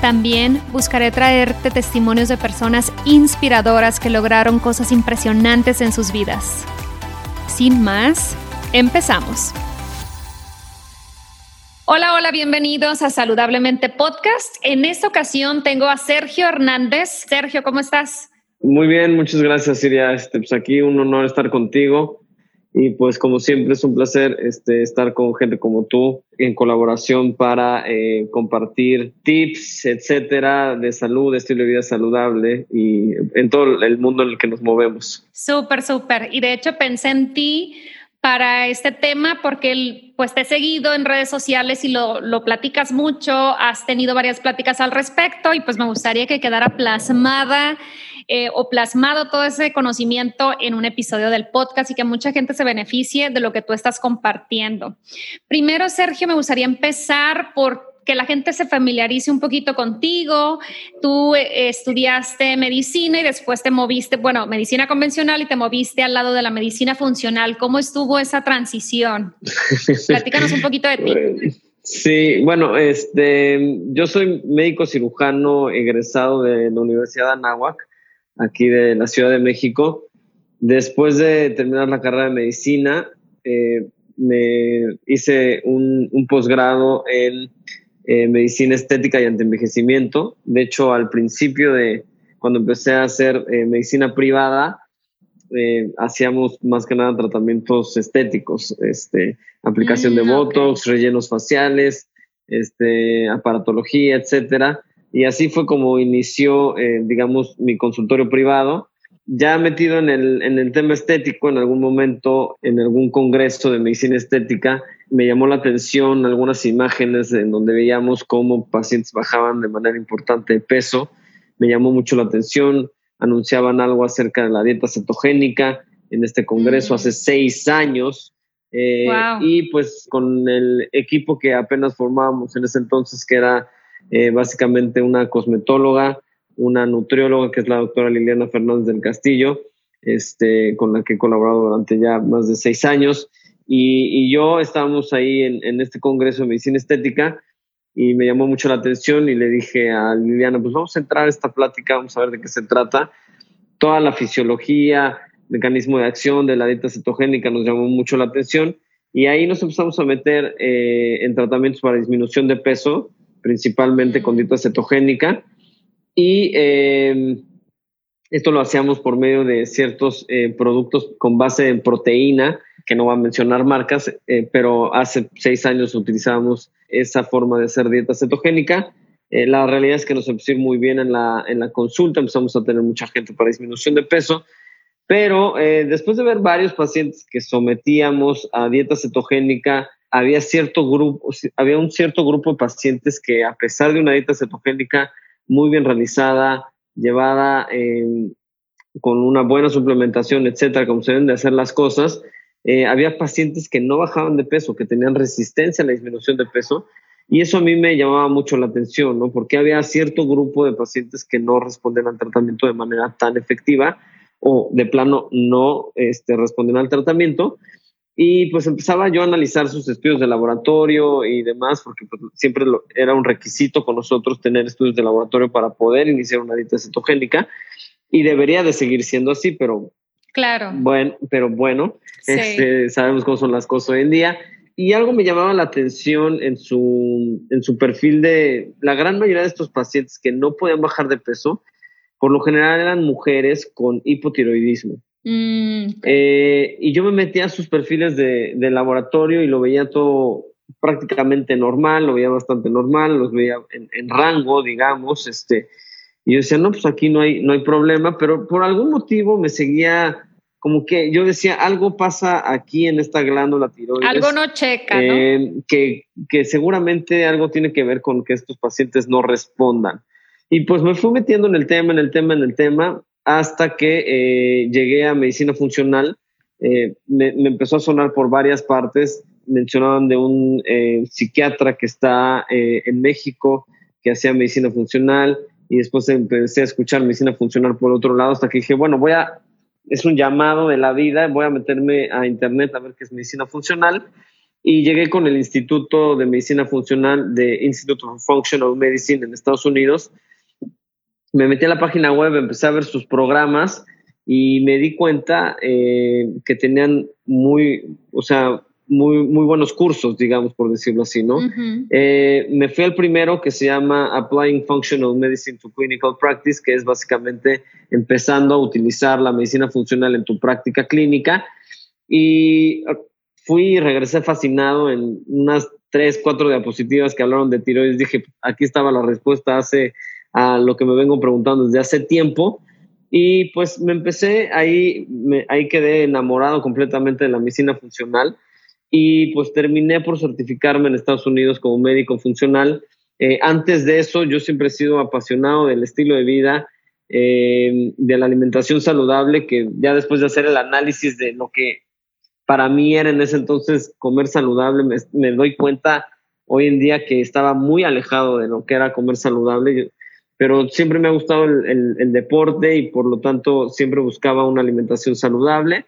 También buscaré traerte testimonios de personas inspiradoras que lograron cosas impresionantes en sus vidas. Sin más, empezamos. Hola, hola, bienvenidos a Saludablemente Podcast. En esta ocasión tengo a Sergio Hernández. Sergio, ¿cómo estás? Muy bien, muchas gracias, Siria. Este, pues aquí un honor estar contigo y pues como siempre es un placer este, estar con gente como tú en colaboración para eh, compartir tips, etcétera, de salud, estilo de vida saludable y en todo el mundo en el que nos movemos. Súper, súper. Y de hecho pensé en ti para este tema porque pues te he seguido en redes sociales y lo, lo platicas mucho, has tenido varias pláticas al respecto y pues me gustaría que quedara plasmada eh, o plasmado todo ese conocimiento en un episodio del podcast y que mucha gente se beneficie de lo que tú estás compartiendo. Primero, Sergio, me gustaría empezar por que la gente se familiarice un poquito contigo. Tú eh, estudiaste medicina y después te moviste, bueno, medicina convencional y te moviste al lado de la medicina funcional. ¿Cómo estuvo esa transición? Platícanos un poquito de ti. Sí, bueno, este, yo soy médico cirujano egresado de la Universidad de Anáhuac aquí de la Ciudad de México. Después de terminar la carrera de medicina, eh, me hice un, posgrado en eh, medicina estética y antienvejecimiento. De hecho, al principio de cuando empecé a hacer eh, medicina privada, hacíamos más que nada tratamientos estéticos, este, aplicación de mm, botox, rellenos faciales, este, aparatología, etcétera. Y así fue como inició, eh, digamos, mi consultorio privado. Ya metido en el, en el tema estético, en algún momento, en algún congreso de medicina estética, me llamó la atención algunas imágenes en donde veíamos cómo pacientes bajaban de manera importante de peso. Me llamó mucho la atención. Anunciaban algo acerca de la dieta cetogénica en este congreso mm. hace seis años. Eh, y pues con el equipo que apenas formábamos en ese entonces, que era eh, básicamente una cosmetóloga, una nutrióloga que es la doctora Liliana Fernández del Castillo, este, con la que he colaborado durante ya más de seis años. Y, yo estábamos ahí en, este Congreso de Medicina Estética y me llamó mucho la atención y le dije a Liliana, pues vamos a entrar a esta plática, vamos a ver de qué se trata. Toda la fisiología, mecanismo de acción de la dieta cetogénica nos llamó mucho la atención y ahí nos empezamos a meter eh, en tratamientos para disminución de peso principalmente con dieta cetogénica. Y em, esto lo hacíamos por medio de ciertos eh, productos con base en proteína, que no va a mencionar marcas, eh, pero hace seis años utilizábamos esa forma de hacer dieta cetogénica. Eh, la realidad es que nos empezó muy bien en la, en la consulta, empezamos a tener mucha gente para disminución de peso, pero después de ver varios pacientes que sometíamos a dieta cetogénica había cierto grupo, había un cierto grupo de pacientes que a pesar de una dieta cetogénica muy bien realizada, llevada con una buena suplementación, etcétera, como se deben de hacer las cosas, eh, había pacientes que no bajaban de peso, que tenían resistencia a la disminución de peso, y eso a mí me llamaba mucho la atención, ¿no? Porque había cierto grupo de pacientes que no respondían al tratamiento de manera tan efectiva o de plano no este, respondían al tratamiento y pues empezaba yo a analizar sus estudios de laboratorio y demás, porque pues, siempre era un requisito con nosotros tener estudios de laboratorio para poder iniciar una dieta cetogénica. Y debería de seguir siendo así, pero claro. Bueno, pero bueno, este, sabemos cómo son las cosas hoy en día. Y algo me llamaba la atención en su, en su perfil de la gran mayoría de estos pacientes que no podían bajar de peso, por lo general eran mujeres con hipotiroidismo. Mm, eh, y yo me metía a sus perfiles de, laboratorio y lo veía todo prácticamente normal, lo veía bastante normal, los veía en, rango, digamos, este, y yo decía, no, pues aquí no hay, no hay problema, pero por algún motivo me seguía como que yo decía, algo pasa aquí en esta glándula tiroides. Algo no checa, ¿no? Eh, que, que seguramente algo tiene que ver con que estos pacientes no respondan. Y pues me fui metiendo en el tema, en el tema, en el tema, hasta que eh, llegué a medicina funcional. Eh, me, empezó a sonar por varias partes. Mencionaban de un psiquiatra que está en México, que hacía medicina funcional, y después empecé a escuchar medicina funcional por otro lado, hasta que dije, bueno, voy a es un llamado de la vida, voy a meterme a internet a ver qué es medicina funcional y llegué con el Instituto de Medicina Funcional de Institute of Functional Medicine en Estados Unidos. Me metí a la página web, empecé a ver sus programas y me di cuenta eh, que tenían muy, o sea, muy, muy buenos cursos, digamos, por decirlo así, ¿no? Eh, me fui al primero que se llama Applying Functional Medicine to Clinical Practice, que es básicamente empezando a utilizar la medicina funcional en tu práctica clínica. Y fui y regresé fascinado en unas tres, cuatro diapositivas que hablaron de tiroides. Dije, aquí estaba la respuesta hace a lo que me vengo preguntando desde hace tiempo. Y pues me empecé ahí, me, ahí quedé enamorado completamente de la medicina funcional y pues terminé por certificarme en Estados Unidos como médico funcional. Eh, antes de eso, yo siempre he sido apasionado del estilo de vida, eh, de la alimentación saludable, que ya después de hacer el análisis de lo que para mí era en ese entonces comer saludable, me, doy cuenta hoy en día que estaba muy alejado de lo que era comer saludable, pero siempre me ha gustado el deporte y por lo tanto siempre buscaba una alimentación saludable.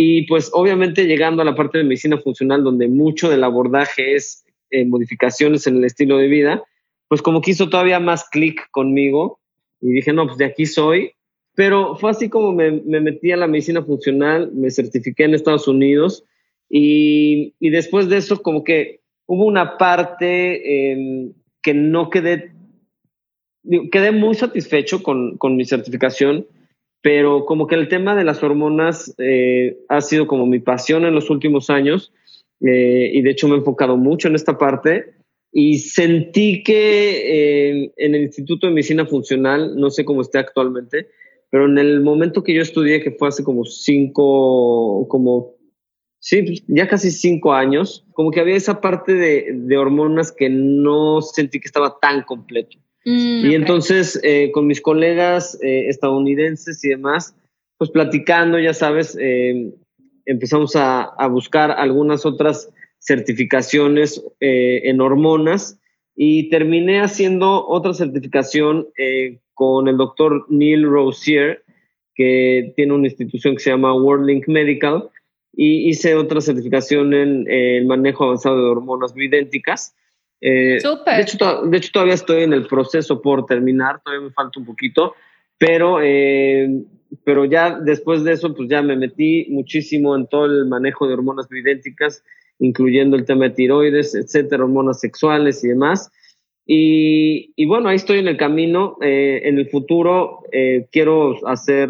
Y pues obviamente llegando a la parte de medicina funcional, donde mucho del abordaje es eh, modificaciones en el estilo de vida, pues como que hizo todavía más clic conmigo y dije, no, pues de aquí soy. Pero fue así como me, metí a la medicina funcional, me certifiqué en Estados Unidos y, y después de eso como que hubo una parte em, que no quedé, quedé muy satisfecho con, con mi certificación pero como que el tema de las hormonas eh, ha sido como mi pasión en los últimos años eh, y de hecho me he enfocado mucho en esta parte y sentí que eh, en el Instituto de Medicina Funcional, no sé cómo esté actualmente, pero en el momento que yo estudié, que fue hace como cinco, como, sí, ya casi cinco años, como que había esa parte de, de hormonas que no sentí que estaba tan completo. Mm, y entonces, eh, con mis colegas eh, estadounidenses y demás, pues platicando, ya sabes, eh, empezamos a, a, buscar algunas otras certificaciones en hormonas y terminé haciendo otra certificación con el doctor Neil Rosier, que tiene una institución que se llama WorldLink Medical, y hice otra certificación en el manejo avanzado de hormonas bioidénticas. Eh, de, hecho, de, hecho, todavía estoy en el proceso por terminar, todavía me falta un poquito, pero, eh, pero ya después de eso, pues ya me metí muchísimo en todo el manejo de hormonas bioidénticas, incluyendo el tema de tiroides, etcétera, hormonas sexuales y demás. Y, y bueno, ahí estoy en el camino. Eh, en el futuro quiero hacer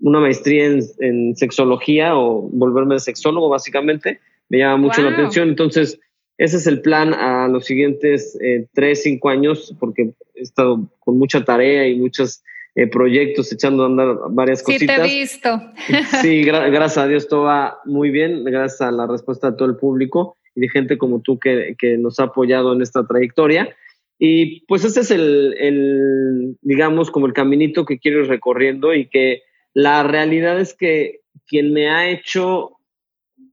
una maestría en, en, sexología o volverme sexólogo, básicamente. Me llama mucho la atención. Entonces, ese es el plan a los siguientes eh, tres, cinco años, porque he estado con mucha tarea y muchos eh, proyectos echando a andar varias cositas. Sí, te he visto. Sí, gracias a Dios todo va muy bien, gracias a la respuesta de todo el público y de gente como tú que, que nos ha apoyado en esta trayectoria. Y pues ese es el, el, digamos, como el caminito que quiero ir recorriendo y que la realidad es que quien me ha hecho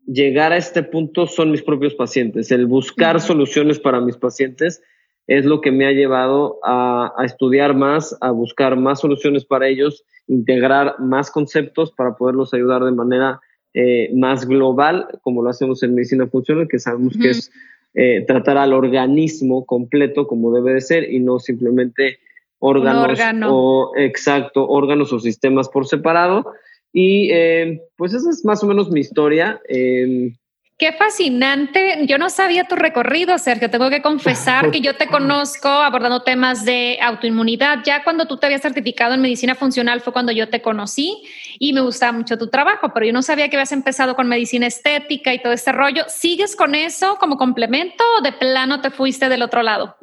llegar a este punto son mis propios pacientes. El buscar soluciones para mis pacientes es lo que me ha llevado a, estudiar más, a buscar más soluciones para ellos, integrar más conceptos para poderlos ayudar de manera eh, más global, como lo hacemos en medicina funcional, que sabemos que es eh, tratar al organismo completo como debe de ser y no simplemente órganos o exacto órganos o sistemas por separado y eh, pues esa es más o menos mi historia. Em, Qué fascinante. Yo no sabía tu recorrido, Sergio. Tengo que confesar que yo te conozco abordando temas de autoinmunidad. Ya cuando tú te habías certificado en medicina funcional fue cuando yo te conocí y me gustaba mucho tu trabajo, pero yo no sabía que habías empezado con medicina estética y todo este rollo. ¿Sigues con eso como complemento o de plano te fuiste del otro lado?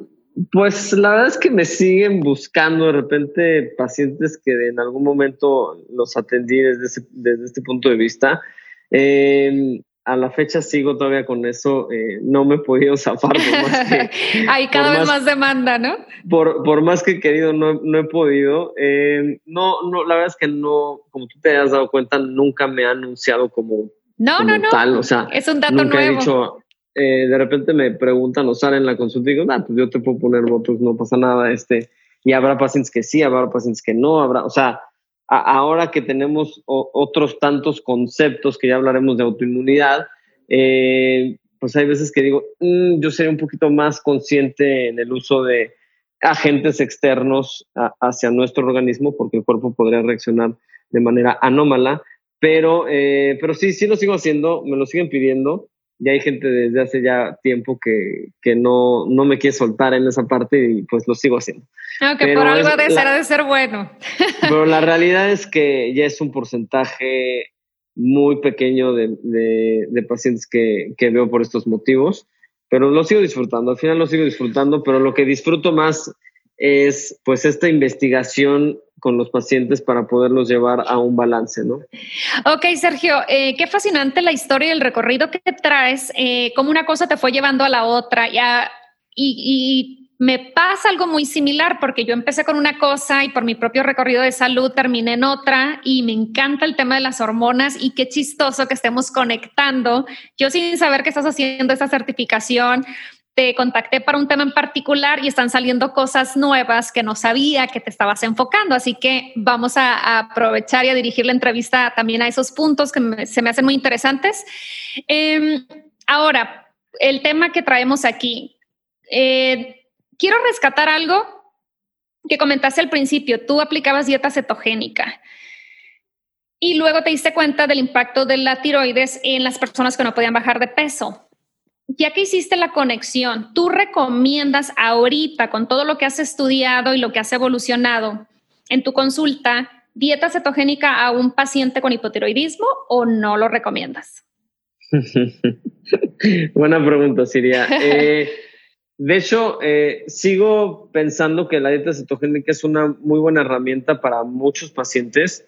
Pues la verdad es que me siguen buscando de repente pacientes que en algún momento los atendí desde, desde este punto de vista. Eh, a la fecha sigo todavía con eso, eh, no me he podido zafar por más que... Hay cada vez más, demanda, ¿no? Por, por más que he querido, no, no he podido. Eh, no, no, la verdad es que no, como tú te has dado cuenta, nunca me ha anunciado como, no, no, no. tal, o sea, es un dato nunca nuevo. he dicho, eh, de repente me preguntan o salen en la consulta y digo, ah, pues yo te puedo poner votos, no pasa nada, este, y habrá pacientes que sí, habrá pacientes que no, habrá, o sea, ahora que tenemos otros tantos conceptos que ya hablaremos de autoinmunidad, eh, pues hay veces que digo, mm, yo sería un poquito más consciente en el uso de agentes externos hacia nuestro organismo, porque el cuerpo podría reaccionar de manera anómala, pero, eh, pero sí, sí lo sigo haciendo, me lo siguen pidiendo. Y hay gente desde hace ya tiempo que, que no, no me quiere soltar en esa parte y pues lo sigo haciendo. Aunque por algo de ser, de ser bueno. Pero la realidad es que ya es un porcentaje muy pequeño de, de, de pacientes que, que, veo por estos motivos, pero lo sigo disfrutando, al final lo sigo disfrutando, pero lo que disfruto más es pues esta investigación con los pacientes para poderlos llevar a un balance, ¿no? Ok, Sergio, eh, qué fascinante la historia y el recorrido que traes, eh, cómo una cosa te fue llevando a la otra ya, y, y me pasa algo muy similar porque yo empecé con una cosa y por mi propio recorrido de salud terminé en otra y me encanta el tema de las hormonas y qué chistoso que estemos conectando. Yo sin saber que estás haciendo esa certificación, te contacté para un tema en particular y están saliendo cosas nuevas que no sabía que te estabas enfocando. Así que vamos a, aprovechar y a dirigir la entrevista también a esos puntos que se me hacen muy interesantes. Eh, ahora, el tema que traemos aquí. Eh, quiero rescatar algo que comentaste al principio. Tú aplicabas dieta cetogénica y luego te diste cuenta del impacto de la tiroides en las personas que no podían bajar de peso ya que hiciste la conexión, ¿tú recomiendas ahorita, con todo lo que has estudiado y lo que has evolucionado en tu consulta, dieta cetogénica a un paciente con hipotiroidismo o no lo recomiendas? Buena pregunta, Siria. Eh, de hecho, eh, sigo pensando que la dieta cetogénica es una muy buena herramienta para muchos pacientes,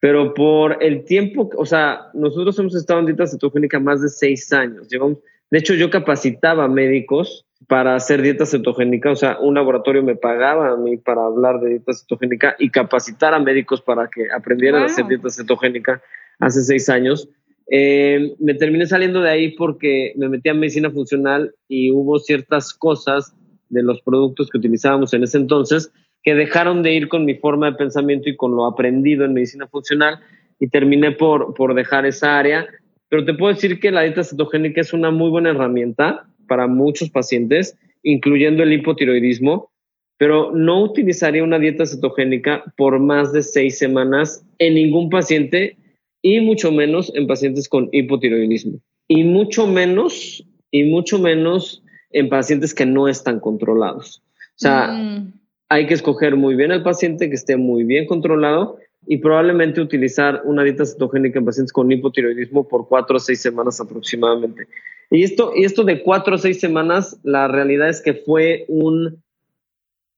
pero por el tiempo, o sea, nosotros hemos estado en dieta cetogénica más de seis años. Llevamos, de hecho, yo capacitaba médicos para hacer dieta cetogénica, o sea, un laboratorio me pagaba a mí para hablar de dieta cetogénica y capacitar a médicos para que aprendieran a hacer dieta cetogénica hace seis años. Eh, me terminé saliendo de ahí porque me metí a medicina funcional y hubo ciertas cosas de los productos que utilizábamos en ese entonces que dejaron de ir con mi forma de pensamiento y con lo aprendido en medicina funcional y terminé por, por dejar esa área pero te puedo decir que la dieta cetogénica es una muy buena herramienta para muchos pacientes, incluyendo el hipotiroidismo, pero no utilizaría una dieta cetogénica por más de seis semanas en ningún paciente y mucho menos en pacientes con hipotiroidismo. Y mucho menos, y mucho menos en pacientes que no están controlados. O sea, mm. hay que escoger muy bien al paciente que esté muy bien controlado y probablemente utilizar una dieta cetogénica en pacientes con hipotiroidismo por cuatro o seis semanas aproximadamente. Y esto, y esto de cuatro o seis semanas, la realidad es que fue un,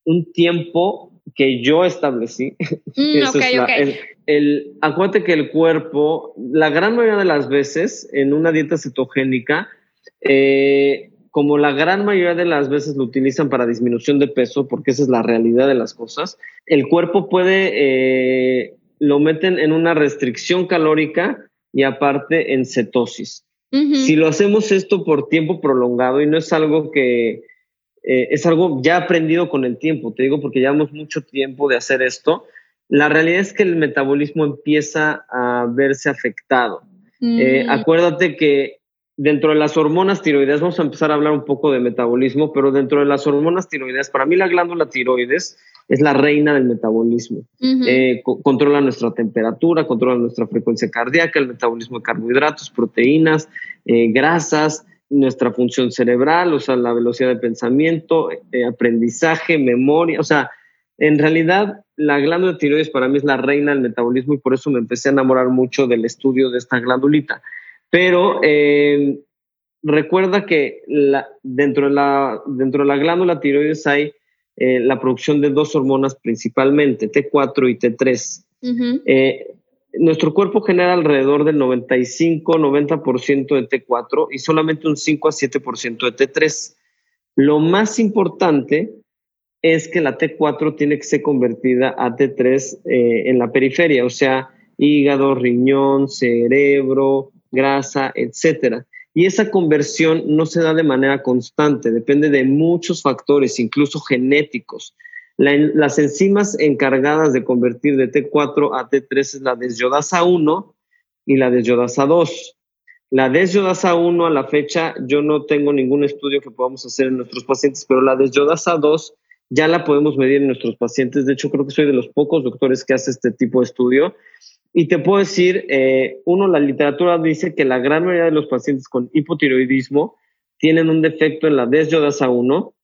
un tiempo que yo establecí. Mm, okay, El, el, acuérdate que el cuerpo, la gran mayoría de las veces en una dieta cetogénica, eh, como la gran mayoría de las veces lo utilizan para disminución de peso, porque esa es la realidad de las cosas, el cuerpo puede, eh, lo meten en una restricción calórica y aparte en cetosis. Si lo hacemos esto por tiempo prolongado y no es algo que, eh, es algo ya aprendido con el tiempo, te digo porque llevamos mucho tiempo de hacer esto, la realidad es que el metabolismo empieza a verse afectado. Eh, acuérdate que dentro de las hormonas tiroideas, vamos a empezar a hablar un poco de metabolismo, pero dentro de las hormonas tiroideas, para mí la glándula tiroides es la reina del metabolismo. Eh, controla nuestra temperatura, controla nuestra frecuencia cardíaca, el metabolismo de carbohidratos, proteínas, eh, grasas, nuestra función cerebral, o sea, la velocidad de pensamiento, eh, aprendizaje, memoria, o sea, en realidad la glándula tiroides para mí es la reina del metabolismo y por eso me empecé a enamorar mucho del estudio de esta glandulita. Pero recuerda que la, dentro, de la, dentro de la glándula tiroides hay eh, la producción de dos hormonas principalmente, T4 y T3. Eh, nuestro cuerpo genera alrededor del 95-90% de T4 y solamente un 5 a 7% de T3. Lo más importante es que la T4 tiene que ser convertida a T3 eh, en la periferia, o sea, hígado, riñón, cerebro, grasa, etcétera. Y esa conversión no se da de manera constante, depende de muchos factores, incluso genéticos. las enzimas encargadas de convertir de T4 a T3 es la desyodasa 1 y la desyodasa 2. La desyodasa 1 a la fecha yo no tengo ningún estudio que podamos hacer en nuestros pacientes, pero la desyodasa 2 ya la podemos medir en nuestros pacientes. De hecho, creo que soy de los pocos doctores que hace este tipo de estudio y te puedo decir, eh, uno, la literatura dice que la gran mayoría de los pacientes con hipotiroidismo tienen un defecto en la desyodasa 1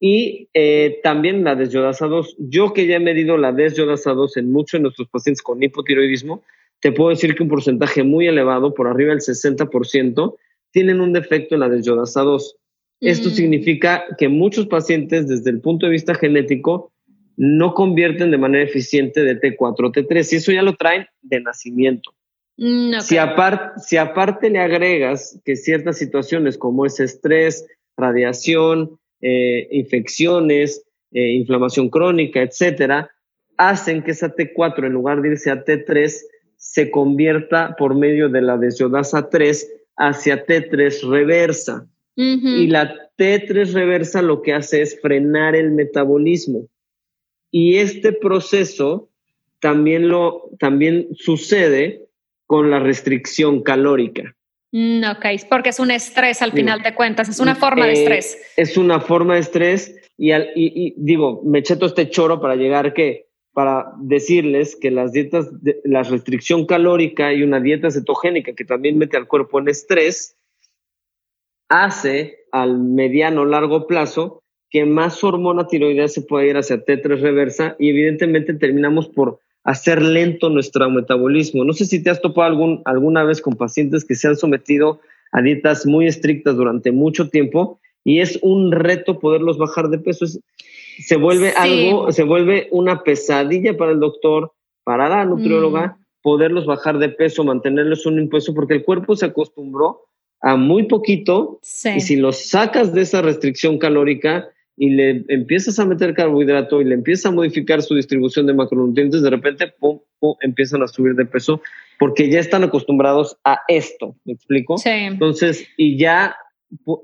y eh, también la desyodasa 2. Yo que ya he medido la desyodasa 2 en muchos de nuestros pacientes con hipotiroidismo, te puedo decir que un porcentaje muy elevado, por arriba del 60%, tienen un defecto en la desyodasa 2. Esto mm. significa que muchos pacientes, desde el punto de vista genético, no convierten de manera eficiente de T4 a T3 y eso ya lo traen de nacimiento. Mm, si, aparte, si aparte le agregas que ciertas situaciones como es estrés, radiación, eh, infecciones, eh, inflamación crónica, etcétera, hacen que esa T4 en lugar de irse a T3 se convierta por medio de la desiodasa 3 hacia T3 reversa. Y la T3 reversa lo que hace es frenar el metabolismo. Y este proceso también, lo, también sucede con la restricción calórica. Mm, ok, porque es un estrés al final de cuentas, es una forma de eh, estrés. Es una forma de estrés y, y, digo, me eché todo este choro para llegar que, para decirles que las dietas, de, la restricción calórica y una dieta cetogénica que también mete al cuerpo en estrés, hace al mediano largo plazo que más hormona tiroidea se puede ir hacia T3 reversa y evidentemente terminamos por hacer lento nuestro metabolismo. No sé si te has topado algún, alguna vez con pacientes que se han sometido a dietas muy estrictas durante mucho tiempo y es un reto poderlos bajar de peso. se vuelve algo, se vuelve una pesadilla para el doctor, para la nutrióloga, mm. poderlos bajar de peso, mantenerlos un impuesto, porque el cuerpo se acostumbró a muy poquito y si los sacas de esa restricción calórica, y le empiezas a meter carbohidrato y le empiezas a modificar su distribución de macronutrientes, de repente pum, pum, empiezan a subir de peso porque ya están acostumbrados a esto, ¿me explico? Sí. Entonces, y ya,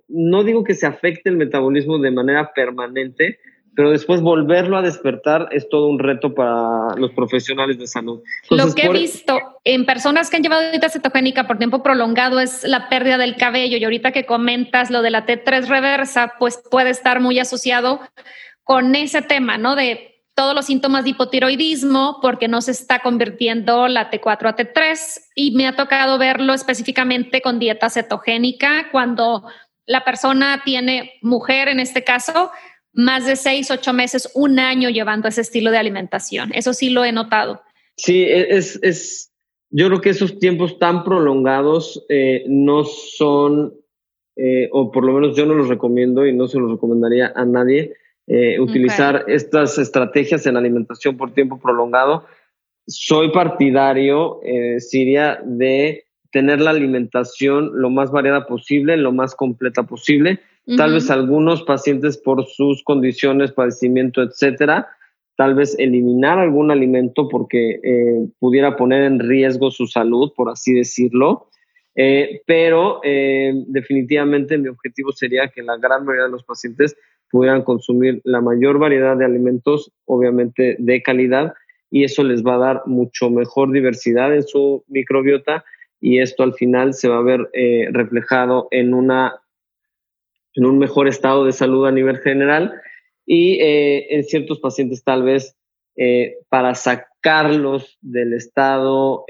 no digo que se afecte el metabolismo de manera permanente, pero después volverlo a despertar es todo un reto para los profesionales de salud. lo que he visto en personas que han llevado dieta cetogénica por tiempo prolongado es la pérdida del cabello y ahorita que comentas lo de la T3 reversa, pues puede estar muy asociado con ese tema, ¿no? De todos los síntomas de hipotiroidismo porque no se está convirtiendo la T4 a T3 y me ha tocado verlo específicamente con dieta cetogénica cuando la persona tiene mujer en este caso más de seis, ocho meses, un año llevando ese estilo de alimentación. Eso sí lo he notado. Sí, e, es, es yo creo que esos tiempos tan prolongados eh, no son, eh, o por lo menos yo no los recomiendo y no se los recomendaría a nadie, eh, utilizar estas estrategias en alimentación por tiempo prolongado. Soy partidario, Siria, de tener la alimentación lo más variada posible, lo más completa posible Tal vez algunos pacientes por sus condiciones, padecimiento, etcétera, tal vez eliminar algún alimento porque eh, pudiera poner en riesgo su salud, por así decirlo. Eh, pero eh, definitivamente mi objetivo sería que la gran mayoría de los pacientes pudieran consumir la mayor variedad de alimentos, obviamente de calidad, y eso les va a dar mucho mejor diversidad en su microbiota y esto al final se va a ver reflejado en, una, en un mejor estado de salud a nivel general y eh, en ciertos pacientes tal vez eh, para sacarlos del estado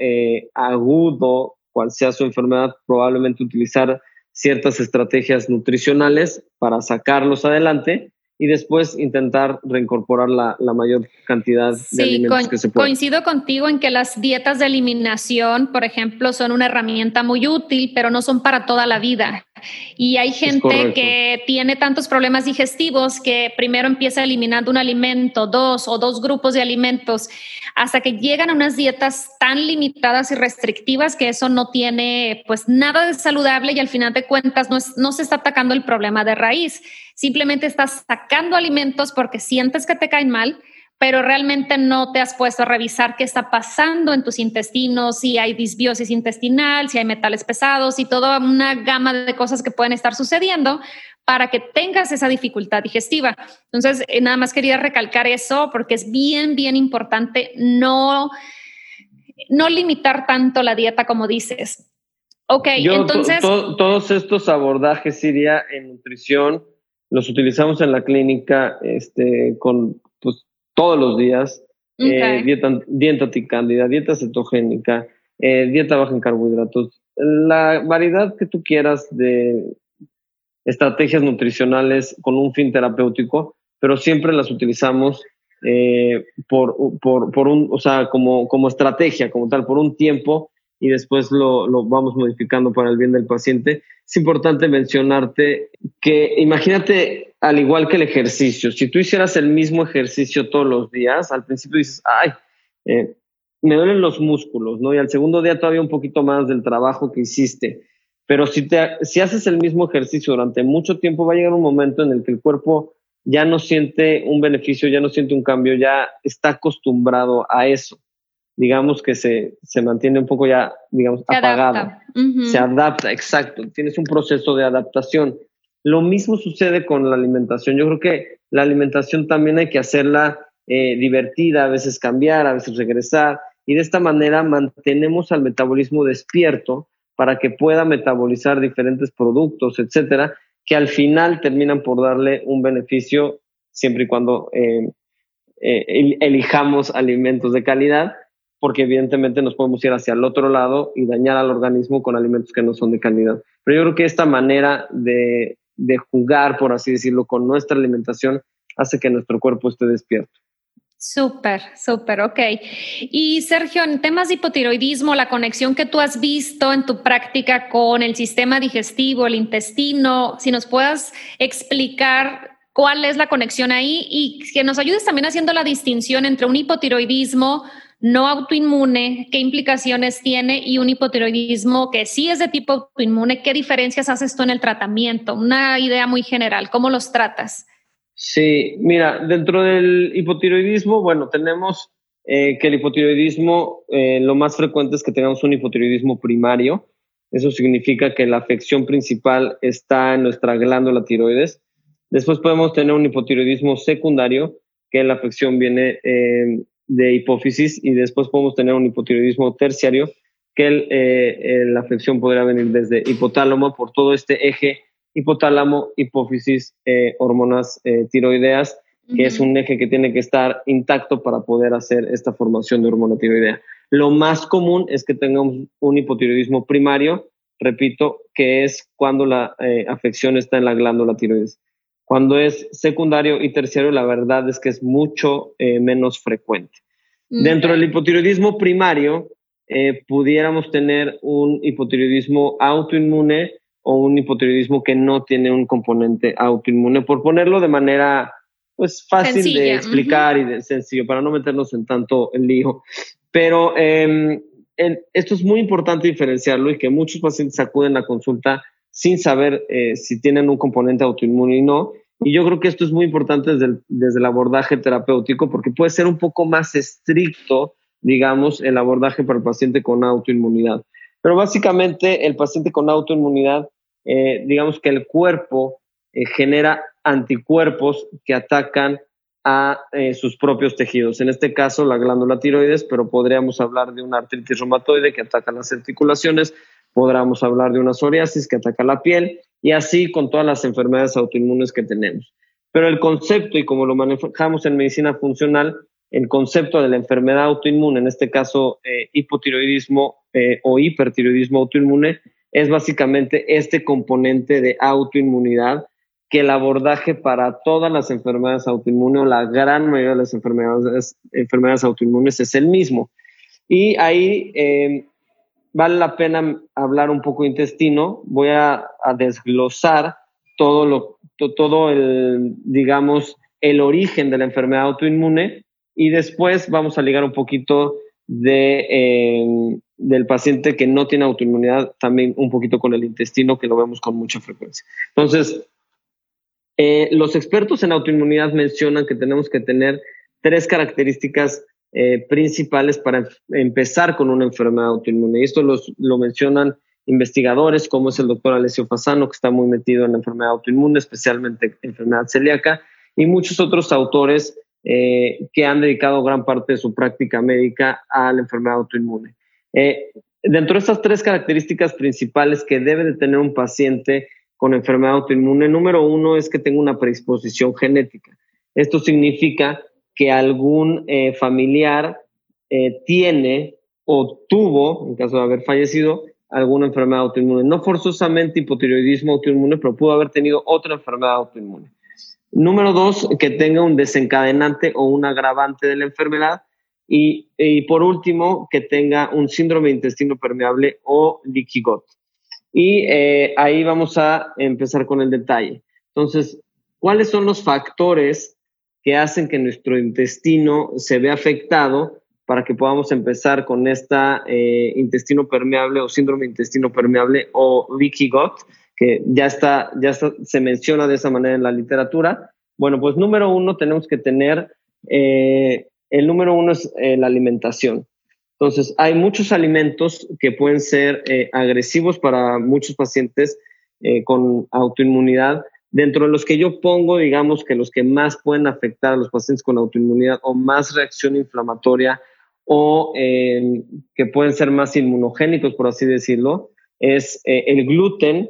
agudo, cual sea su enfermedad, probablemente utilizar ciertas estrategias nutricionales para sacarlos adelante y después intentar reincorporar la, mayor cantidad de alimentos que se pueda. Coincido contigo en que las dietas de eliminación, por ejemplo, son una herramienta muy útil, pero no son para toda la vida. Y hay gente que tiene tantos problemas digestivos que primero empieza eliminando un alimento, dos o dos grupos de alimentos, hasta que llegan a unas dietas tan limitadas y restrictivas que eso no tiene pues nada de saludable y al final de cuentas no, no se está atacando el problema de raíz. Simplemente estás sacando alimentos porque sientes que te caen mal pero realmente no te has puesto a revisar qué está pasando en tus intestinos, si hay disbiosis intestinal, si hay metales pesados y toda una gama de cosas que pueden estar sucediendo para que tengas esa dificultad digestiva. Entonces, eh, nada más quería recalcar eso porque es bien, bien importante no, no limitar tanto la dieta como dices. Ok, entonces... todos estos abordajes, Siria, en nutrición, los utilizamos en la clínica este, con todos los días, eh, dieta, dieta anticándida, dieta cetogénica, eh, dieta baja en carbohidratos, la variedad que tú quieras de estrategias nutricionales con un fin terapéutico, pero siempre las utilizamos eh, por, por, por, un, o sea, como, como estrategia, como tal, por un tiempo y después lo, lo, vamos modificando para el bien del paciente. Es importante mencionarte que imagínate, al igual que el ejercicio, si tú hicieras el mismo ejercicio todos los días, al principio dices, ay, eh, me duelen los músculos, ¿no? Y al segundo día todavía un poquito más del trabajo que hiciste. Pero si, te, si haces el mismo ejercicio durante mucho tiempo, va a llegar un momento en el que el cuerpo ya no siente un beneficio, ya no siente un cambio, ya está acostumbrado a eso digamos que se, se mantiene un poco ya, digamos, apagado. Se adapta, exacto. Tienes un proceso de adaptación. Lo mismo sucede con la alimentación. Yo creo que la alimentación también hay que hacerla eh, divertida, a veces cambiar, a veces regresar. Y de esta manera mantenemos al metabolismo despierto para que pueda metabolizar diferentes productos, etcétera, que al final terminan por darle un beneficio siempre y cuando eh, eh, elijamos alimentos de calidad porque evidentemente nos podemos ir hacia el otro lado y dañar al organismo con alimentos que no son de calidad. Pero yo creo que esta manera de, de jugar, por así decirlo, con nuestra alimentación hace que nuestro cuerpo esté despierto. Súper, súper, ok. Y Sergio, en temas de hipotiroidismo, la conexión que tú has visto en tu práctica con el sistema digestivo, el intestino, si nos puedas explicar cuál es la conexión ahí y que nos ayudes también haciendo la distinción entre un hipotiroidismo no autoinmune, qué implicaciones tiene y un hipotiroidismo que sí es de tipo autoinmune, qué diferencias haces tú en el tratamiento. Una idea muy general, ¿cómo los tratas? Sí, mira, dentro del hipotiroidismo, bueno, tenemos eh, que el hipotiroidismo, eh, lo más frecuente es que tengamos un hipotiroidismo primario. Eso significa que la afección principal está en nuestra glándula tiroides. Después podemos tener un hipotiroidismo secundario, que la afección viene eh, de hipófisis y después podemos tener un hipotiroidismo terciario, que el, eh, la afección podría venir desde hipotálamo por todo este eje hipotálamo, hipófisis, eh, hormonas eh, tiroideas, que es un eje que tiene que estar intacto para poder hacer esta formación de hormona tiroidea. Lo más común es que tengamos un hipotiroidismo primario, repito, que es cuando la afección está en la glándula tiroides. Cuando es secundario y terciario, la verdad es que es mucho eh, menos frecuente. Mm, Dentro del hipotiroidismo primario, eh, pudiéramos tener un hipotiroidismo autoinmune o un hipotiroidismo que no tiene un componente autoinmune, por ponerlo de manera pues fácil de explicar y de sencillo, para no meternos en tanto el lío. Pero em, esto es muy importante diferenciarlo y que muchos pacientes acuden a consulta sin saber eh, si tienen un componente autoinmune y no. Y yo creo que esto es muy importante desde el, desde el abordaje terapéutico porque puede ser un poco más estricto, digamos, el abordaje para el paciente con autoinmunidad. Pero básicamente el paciente con autoinmunidad, eh, digamos que el cuerpo eh, genera anticuerpos que atacan a sus propios tejidos. En este caso, la glándula tiroides, pero podríamos hablar de una artritis reumatoide que ataca las articulaciones, podríamos hablar de una psoriasis que ataca la piel y así con todas las enfermedades autoinmunes que tenemos. Pero el concepto, y como lo manejamos en medicina funcional, el concepto de la enfermedad autoinmune, en este caso eh, hipotiroidismo eh, o hipertiroidismo autoinmune, es básicamente este componente de autoinmunidad que el abordaje para todas las enfermedades autoinmunes o la gran mayoría de las enfermedades, enfermedades autoinmunes es el mismo. Y ahí eh, vale la pena hablar un poco de intestino. Voy a, desglosar todo, lo, todo el, digamos, el origen de la enfermedad autoinmune y después vamos a ligar un poquito de, eh, del paciente que no tiene autoinmunidad, también un poquito con el intestino, que lo vemos con mucha frecuencia. Entonces, eh, los expertos en autoinmunidad mencionan que tenemos que tener tres características eh, principales para empezar con una enfermedad autoinmune. Y esto lo mencionan investigadores como es el doctor Alessio Fasano, que está muy metido en la enfermedad autoinmune, especialmente enfermedad celíaca, y muchos otros autores eh, que han dedicado gran parte de su práctica médica a la enfermedad autoinmune. dentro de estas tres características principales que debe de tener un paciente con enfermedad autoinmune, número uno es que tenga una predisposición genética. Esto significa que algún eh, familiar eh, tiene o tuvo, en caso de haber fallecido, alguna enfermedad autoinmune. No forzosamente hipotiroidismo autoinmune, pero pudo haber tenido otra enfermedad autoinmune. Número dos, que tenga un desencadenante o un agravante de la enfermedad. Y, por último, que tenga un síndrome de intestino permeable o leaky gut. Y eh, ahí vamos a empezar con el detalle. Entonces, ¿cuáles son los factores que hacen que nuestro intestino se vea afectado para que podamos empezar con esta eh, intestino permeable o síndrome intestino permeable o leaky gut, que ya está, ya se menciona de esa manera en la literatura? Bueno, pues número uno tenemos que tener, eh, el número uno es la alimentación. Entonces, hay muchos alimentos que pueden ser eh, agresivos para muchos pacientes eh, con autoinmunidad, dentro de los que yo pongo, digamos, que los que más pueden afectar a los pacientes con autoinmunidad o más reacción inflamatoria o em, que pueden ser más inmunogénicos, por así decirlo, es eh, el gluten,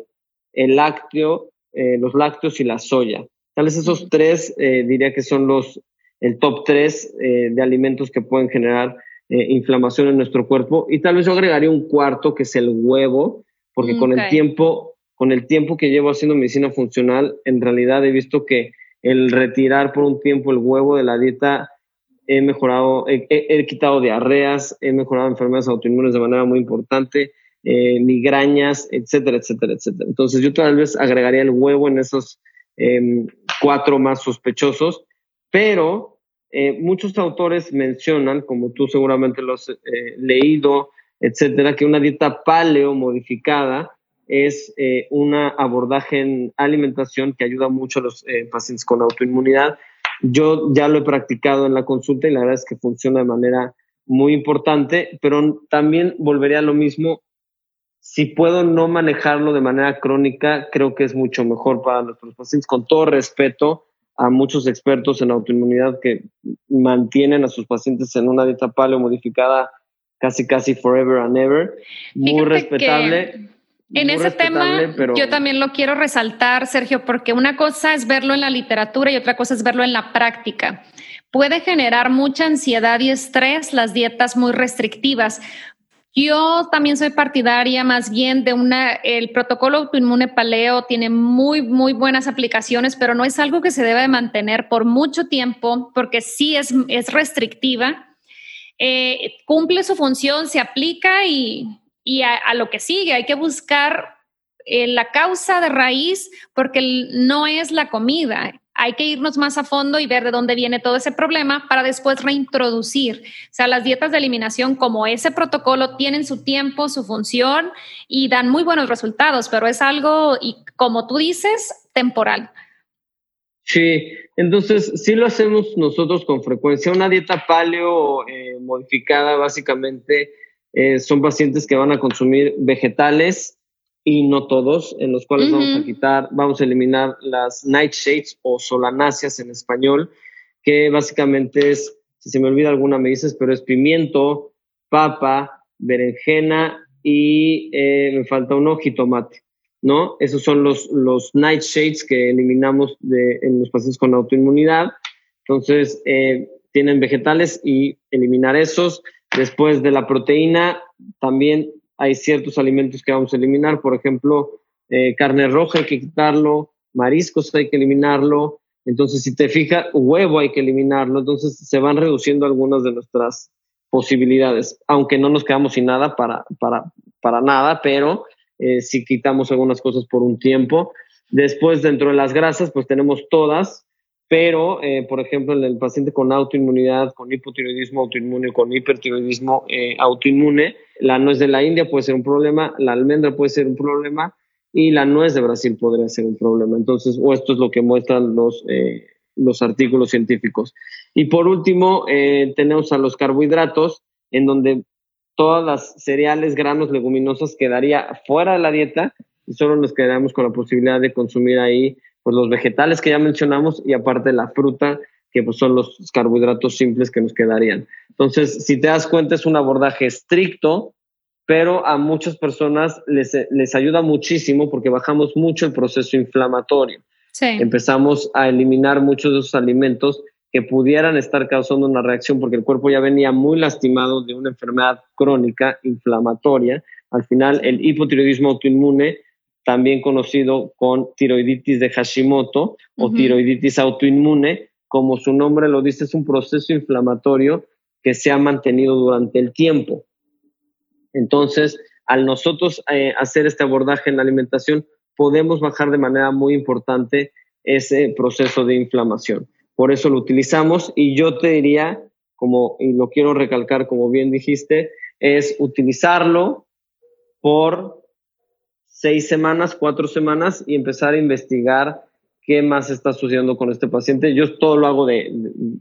el lácteo, los lácteos y la soya. Tal vez esos tres diría que son los, el top tres de alimentos que pueden generar eh, inflamación en nuestro cuerpo. Y tal vez yo agregaría un cuarto, que es el huevo, porque con el tiempo, con el tiempo que llevo haciendo medicina funcional, en realidad he visto que el retirar por un tiempo el huevo de la dieta he mejorado, he, quitado diarreas, he mejorado enfermedades autoinmunes de manera muy importante, eh, migrañas, etcétera, etcétera, etcétera. Entonces yo tal vez agregaría el huevo en esos em, cuatro más sospechosos, pero eh, muchos autores mencionan, como tú seguramente lo has eh, leído, etcétera, que una dieta paleo modificada es eh, un abordaje en alimentación que ayuda mucho a los pacientes con autoinmunidad. Yo ya lo he practicado en la consulta y la verdad es que funciona de manera muy importante, pero también volvería a lo mismo. Si puedo no manejarlo de manera crónica, creo que es mucho mejor para nuestros pacientes, con todo respeto a muchos expertos en autoinmunidad que mantienen a sus pacientes en una dieta paleo modificada casi casi forever and ever. Muy respetable. En ese tema yo también lo quiero resaltar, Sergio, porque una cosa es verlo en la literatura y otra cosa es verlo en la práctica. Puede generar mucha ansiedad y estrés las dietas muy restrictivas, yo también soy partidaria más bien de una, el protocolo autoinmune paleo tiene muy, muy buenas aplicaciones, pero no es algo que se debe de mantener por mucho tiempo porque sí es, es restrictiva. Eh, cumple su función, se aplica y, y a, lo que sigue. Hay que buscar eh, la causa de raíz porque no es la comida hay que irnos más a fondo y ver de dónde viene todo ese problema para después reintroducir. O sea, las dietas de eliminación como ese protocolo tienen su tiempo, su función y dan muy buenos resultados, pero es algo, y como tú dices, temporal. Sí, entonces sí lo hacemos nosotros con frecuencia. Una dieta paleo eh, modificada básicamente eh, son pacientes que van a consumir vegetales, y no todos, en los cuales vamos a quitar, vamos a eliminar las nightshades o solanáceas en español, que básicamente es, si se me olvida alguna me dices, pero es pimiento, papa, berenjena y eh, me falta un jitomate, ¿no? Esos son los, los nightshades que eliminamos de, en los pacientes con autoinmunidad. Entonces, eh, tienen vegetales y eliminar esos. Después de la proteína, también hay ciertos alimentos que vamos a eliminar, por ejemplo, eh, carne roja hay que quitarlo, mariscos hay que eliminarlo, entonces si te fijas, huevo hay que eliminarlo, entonces se van reduciendo algunas de nuestras posibilidades, aunque no nos quedamos sin nada para, para, para nada, pero eh, si quitamos algunas cosas por un tiempo. Después, dentro de las grasas, pues tenemos todas, pero, eh, por ejemplo, en el paciente con autoinmunidad, con hipotiroidismo autoinmune, con hipertiroidismo eh, autoinmune, la nuez de la India puede ser un problema, la almendra puede ser un problema y la nuez de Brasil podría ser un problema. Entonces, o esto es lo que muestran los, eh, los artículos científicos. Y por último, tenemos a los carbohidratos, en donde todas las cereales, granos, leguminosas quedaría fuera de la dieta y solo nos quedaríamos con la posibilidad de consumir ahí pues los vegetales que ya mencionamos y aparte la fruta, que pues son los carbohidratos simples que nos quedarían. Entonces, si te das cuenta, es un abordaje estricto, pero a muchas personas les, les ayuda muchísimo porque bajamos mucho el proceso inflamatorio. Empezamos a eliminar muchos de esos alimentos que pudieran estar causando una reacción porque el cuerpo ya venía muy lastimado de una enfermedad crónica inflamatoria. Al final, el hipotiroidismo autoinmune también conocido con tiroiditis de Hashimoto o tiroiditis autoinmune, como su nombre lo dice, es un proceso inflamatorio que se ha mantenido durante el tiempo. Entonces, al nosotros eh, hacer este abordaje en la alimentación, podemos bajar de manera muy importante ese proceso de inflamación. Por eso lo utilizamos y yo te diría, como, y lo quiero recalcar como bien dijiste, es utilizarlo por seis semanas, cuatro semanas y empezar a investigar qué más está sucediendo con este paciente. Yo todo lo hago de,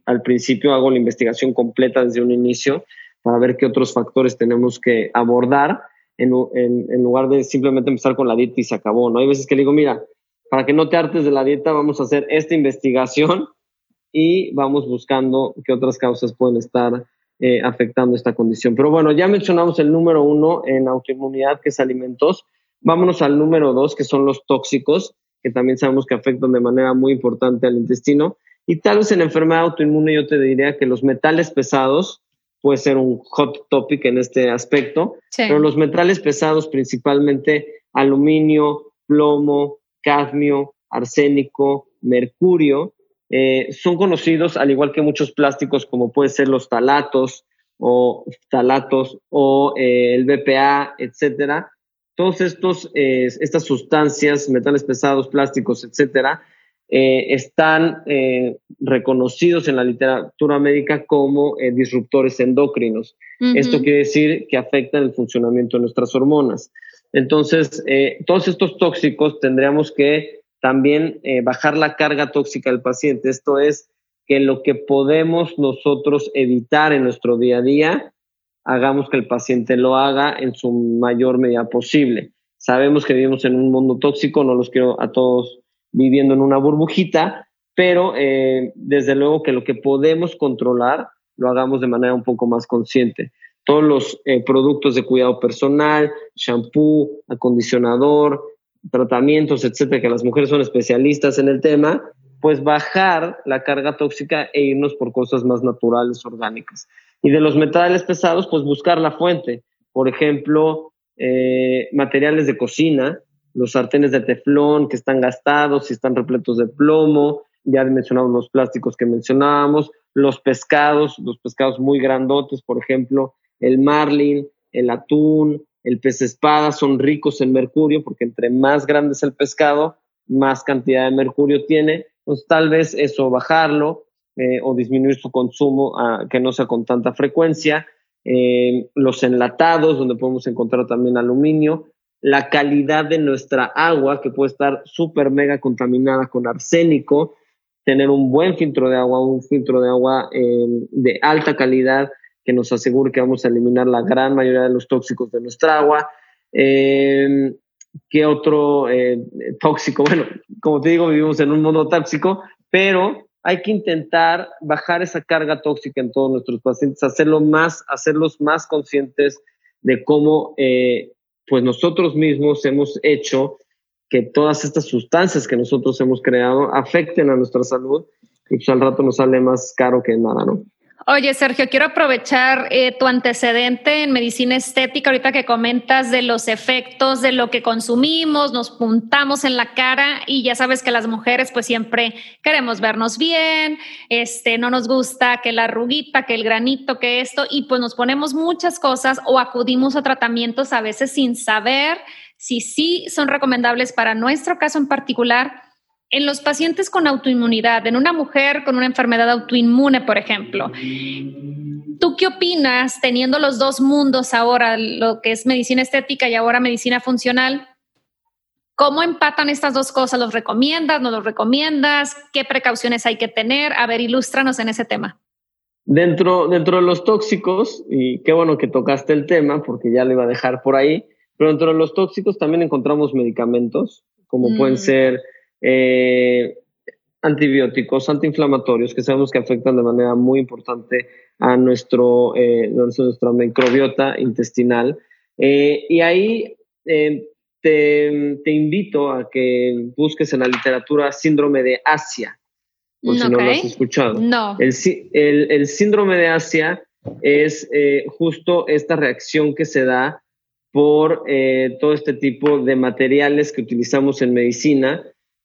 al principio, hago la investigación completa desde un inicio para ver qué otros factores tenemos que abordar en, lugar de simplemente empezar con la dieta y se acabó. ¿no? Hay veces que digo, mira, para que no te hartes de la dieta, vamos a hacer esta investigación y vamos buscando qué otras causas pueden estar eh, afectando esta condición. Pero bueno, ya mencionamos el número uno en autoinmunidad, que es alimentos. Vámonos al número dos, que son los tóxicos, que también sabemos que afectan de manera muy importante al intestino. Y tal vez en la enfermedad autoinmune yo te diría que los metales pesados puede ser un hot topic en este aspecto, pero los metales pesados principalmente aluminio, plomo, cadmio, arsénico, mercurio, eh, son conocidos al igual que muchos plásticos como pueden ser los talatos o talatos o eh, el BPA, etcétera, todos estos, eh, estas sustancias, metales pesados, plásticos, etcétera, eh, están eh, reconocidos en la literatura médica como disruptores endocrinos. Esto quiere decir que afectan el funcionamiento de nuestras hormonas. Entonces, todos estos tóxicos tendríamos que también bajar la carga tóxica del paciente. Esto es que lo que podemos nosotros evitar en nuestro día a día, hagamos que el paciente lo haga en su mayor medida posible. Sabemos que vivimos en un mundo tóxico, no los quiero a todos viviendo en una burbujita, pero eh, desde luego que lo que podemos controlar lo hagamos de manera un poco más consciente. Todos los eh, productos de cuidado personal, shampoo, acondicionador, tratamientos, etcétera, que las mujeres son especialistas en el tema, pues bajar la carga tóxica e irnos por cosas más naturales, orgánicas. Y de los metales pesados, pues buscar la fuente. Por ejemplo, eh, materiales de cocina, los sartenes de teflón que están gastados y están repletos de plomo, ya mencionamos los plásticos que mencionábamos, los pescados, los pescados muy grandotes, por ejemplo, el marlin, el atún, el pez espada, son ricos en mercurio porque entre más grande es el pescado, más cantidad de mercurio tiene. Entonces, tal vez eso bajarlo, eh, o disminuir su consumo que no sea con tanta frecuencia. Eh, los enlatados, donde podemos encontrar también aluminio. La calidad de nuestra agua, que puede estar súper mega contaminada con arsénico. Tener un buen filtro de agua, un filtro de agua eh, de alta calidad que nos asegure que vamos a eliminar la gran mayoría de los tóxicos de nuestra agua. ¿Qué otro tóxico? Bueno, como te digo, vivimos en un mundo tóxico, pero hay que intentar bajar esa carga tóxica en todos nuestros pacientes, hacerlo más, hacerlos más conscientes de cómo eh, pues nosotros mismos hemos hecho que todas estas sustancias que nosotros hemos creado afecten a nuestra salud y pues al rato nos sale más caro que nada, ¿no? Oye, Sergio, quiero aprovechar eh, tu antecedente en medicina estética, ahorita que comentas de los efectos de lo que consumimos, nos puntamos en la cara y ya sabes que las mujeres pues siempre queremos vernos bien, este, no nos gusta que la arruguita, que el granito, que esto, y pues nos ponemos muchas cosas o acudimos a tratamientos a veces sin saber si sí son recomendables para nuestro caso en particular en los pacientes con autoinmunidad, en una mujer con una enfermedad autoinmune, por ejemplo, ¿tú qué opinas teniendo los dos mundos ahora, lo que es medicina estética y ahora medicina funcional? ¿Cómo empatan estas dos cosas? ¿Los recomiendas? ¿No los recomiendas? ¿Qué precauciones hay que tener? A ver, ilústranos en ese tema. Dentro, dentro de los tóxicos, y qué bueno que tocaste el tema, porque ya lo iba a dejar por ahí, pero dentro de los tóxicos también encontramos medicamentos, como pueden mm. ser eh, antibióticos, antiinflamatorios, que sabemos que afectan de manera muy importante a nuestro, eh, nuestra microbiota intestinal. Eh, y ahí te, te, invito a que busques en la literatura síndrome de Asia, por si no lo has escuchado. No. El, el, el síndrome de Asia es justo esta reacción que se da por todo este tipo de materiales que utilizamos en medicina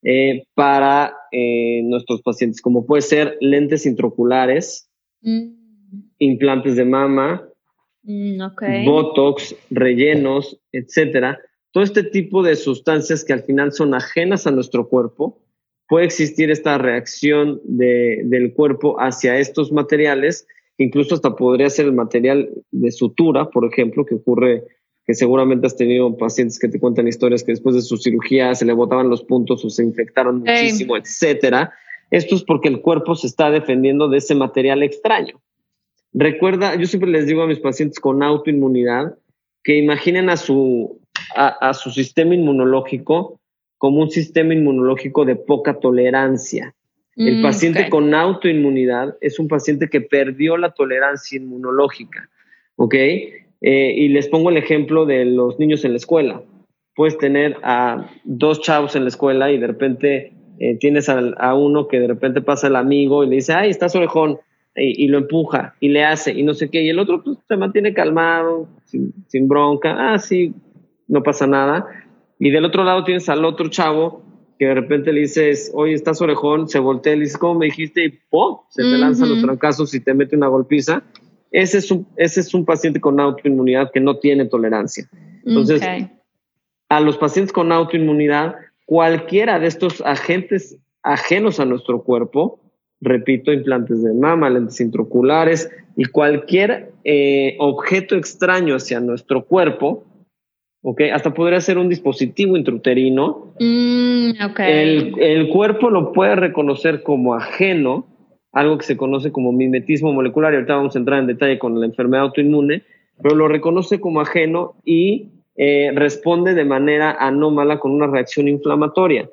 eh, para eh, nuestros pacientes, como puede ser lentes intraoculares, mm. implantes de mama, mm, botox, rellenos, etcétera. Todo este tipo de sustancias que al final son ajenas a nuestro cuerpo, puede existir esta reacción del cuerpo hacia estos materiales, incluso hasta podría ser el material de sutura, por ejemplo, que ocurre que seguramente has tenido pacientes que te cuentan historias que después de su cirugía se le botaban los puntos o se infectaron muchísimo, etcétera. Esto es porque el cuerpo se está defendiendo de ese material extraño. Recuerda, yo siempre les digo a mis pacientes con autoinmunidad que imaginen a su, a, su sistema inmunológico como un sistema inmunológico de poca tolerancia. El mm, paciente con autoinmunidad es un paciente que perdió la tolerancia inmunológica, ¿ok? Eh, y les pongo el ejemplo de los niños en la escuela. Puedes tener a dos chavos en la escuela y de repente eh, tienes a, uno que de repente pasa el amigo y le dice, ay, estás orejón, y, lo empuja y le hace y no sé qué, y el otro pues, se mantiene calmado, sin, bronca, ah, sí, no pasa nada. Y del otro lado tienes al otro chavo que de repente le dices, oye, estás orejón, se voltea y le dices, ¿cómo me dijiste? Y ¡pum! Se te lanzan los trancazos y te mete una golpiza ese es un, ese es un paciente con autoinmunidad que no tiene tolerancia. Entonces, a los pacientes con autoinmunidad, cualquiera de estos agentes ajenos a nuestro cuerpo, repito, implantes de mama, lentes intraoculares y cualquier eh, objeto extraño hacia nuestro cuerpo, ¿ok? Hasta podría ser un dispositivo intrauterino. Mm, el, el, cuerpo lo puede reconocer como ajeno algo que se conoce como mimetismo molecular, y ahorita vamos a entrar en detalle con la enfermedad autoinmune, pero lo reconoce como ajeno y eh, responde de manera anómala con una reacción inflamatoria.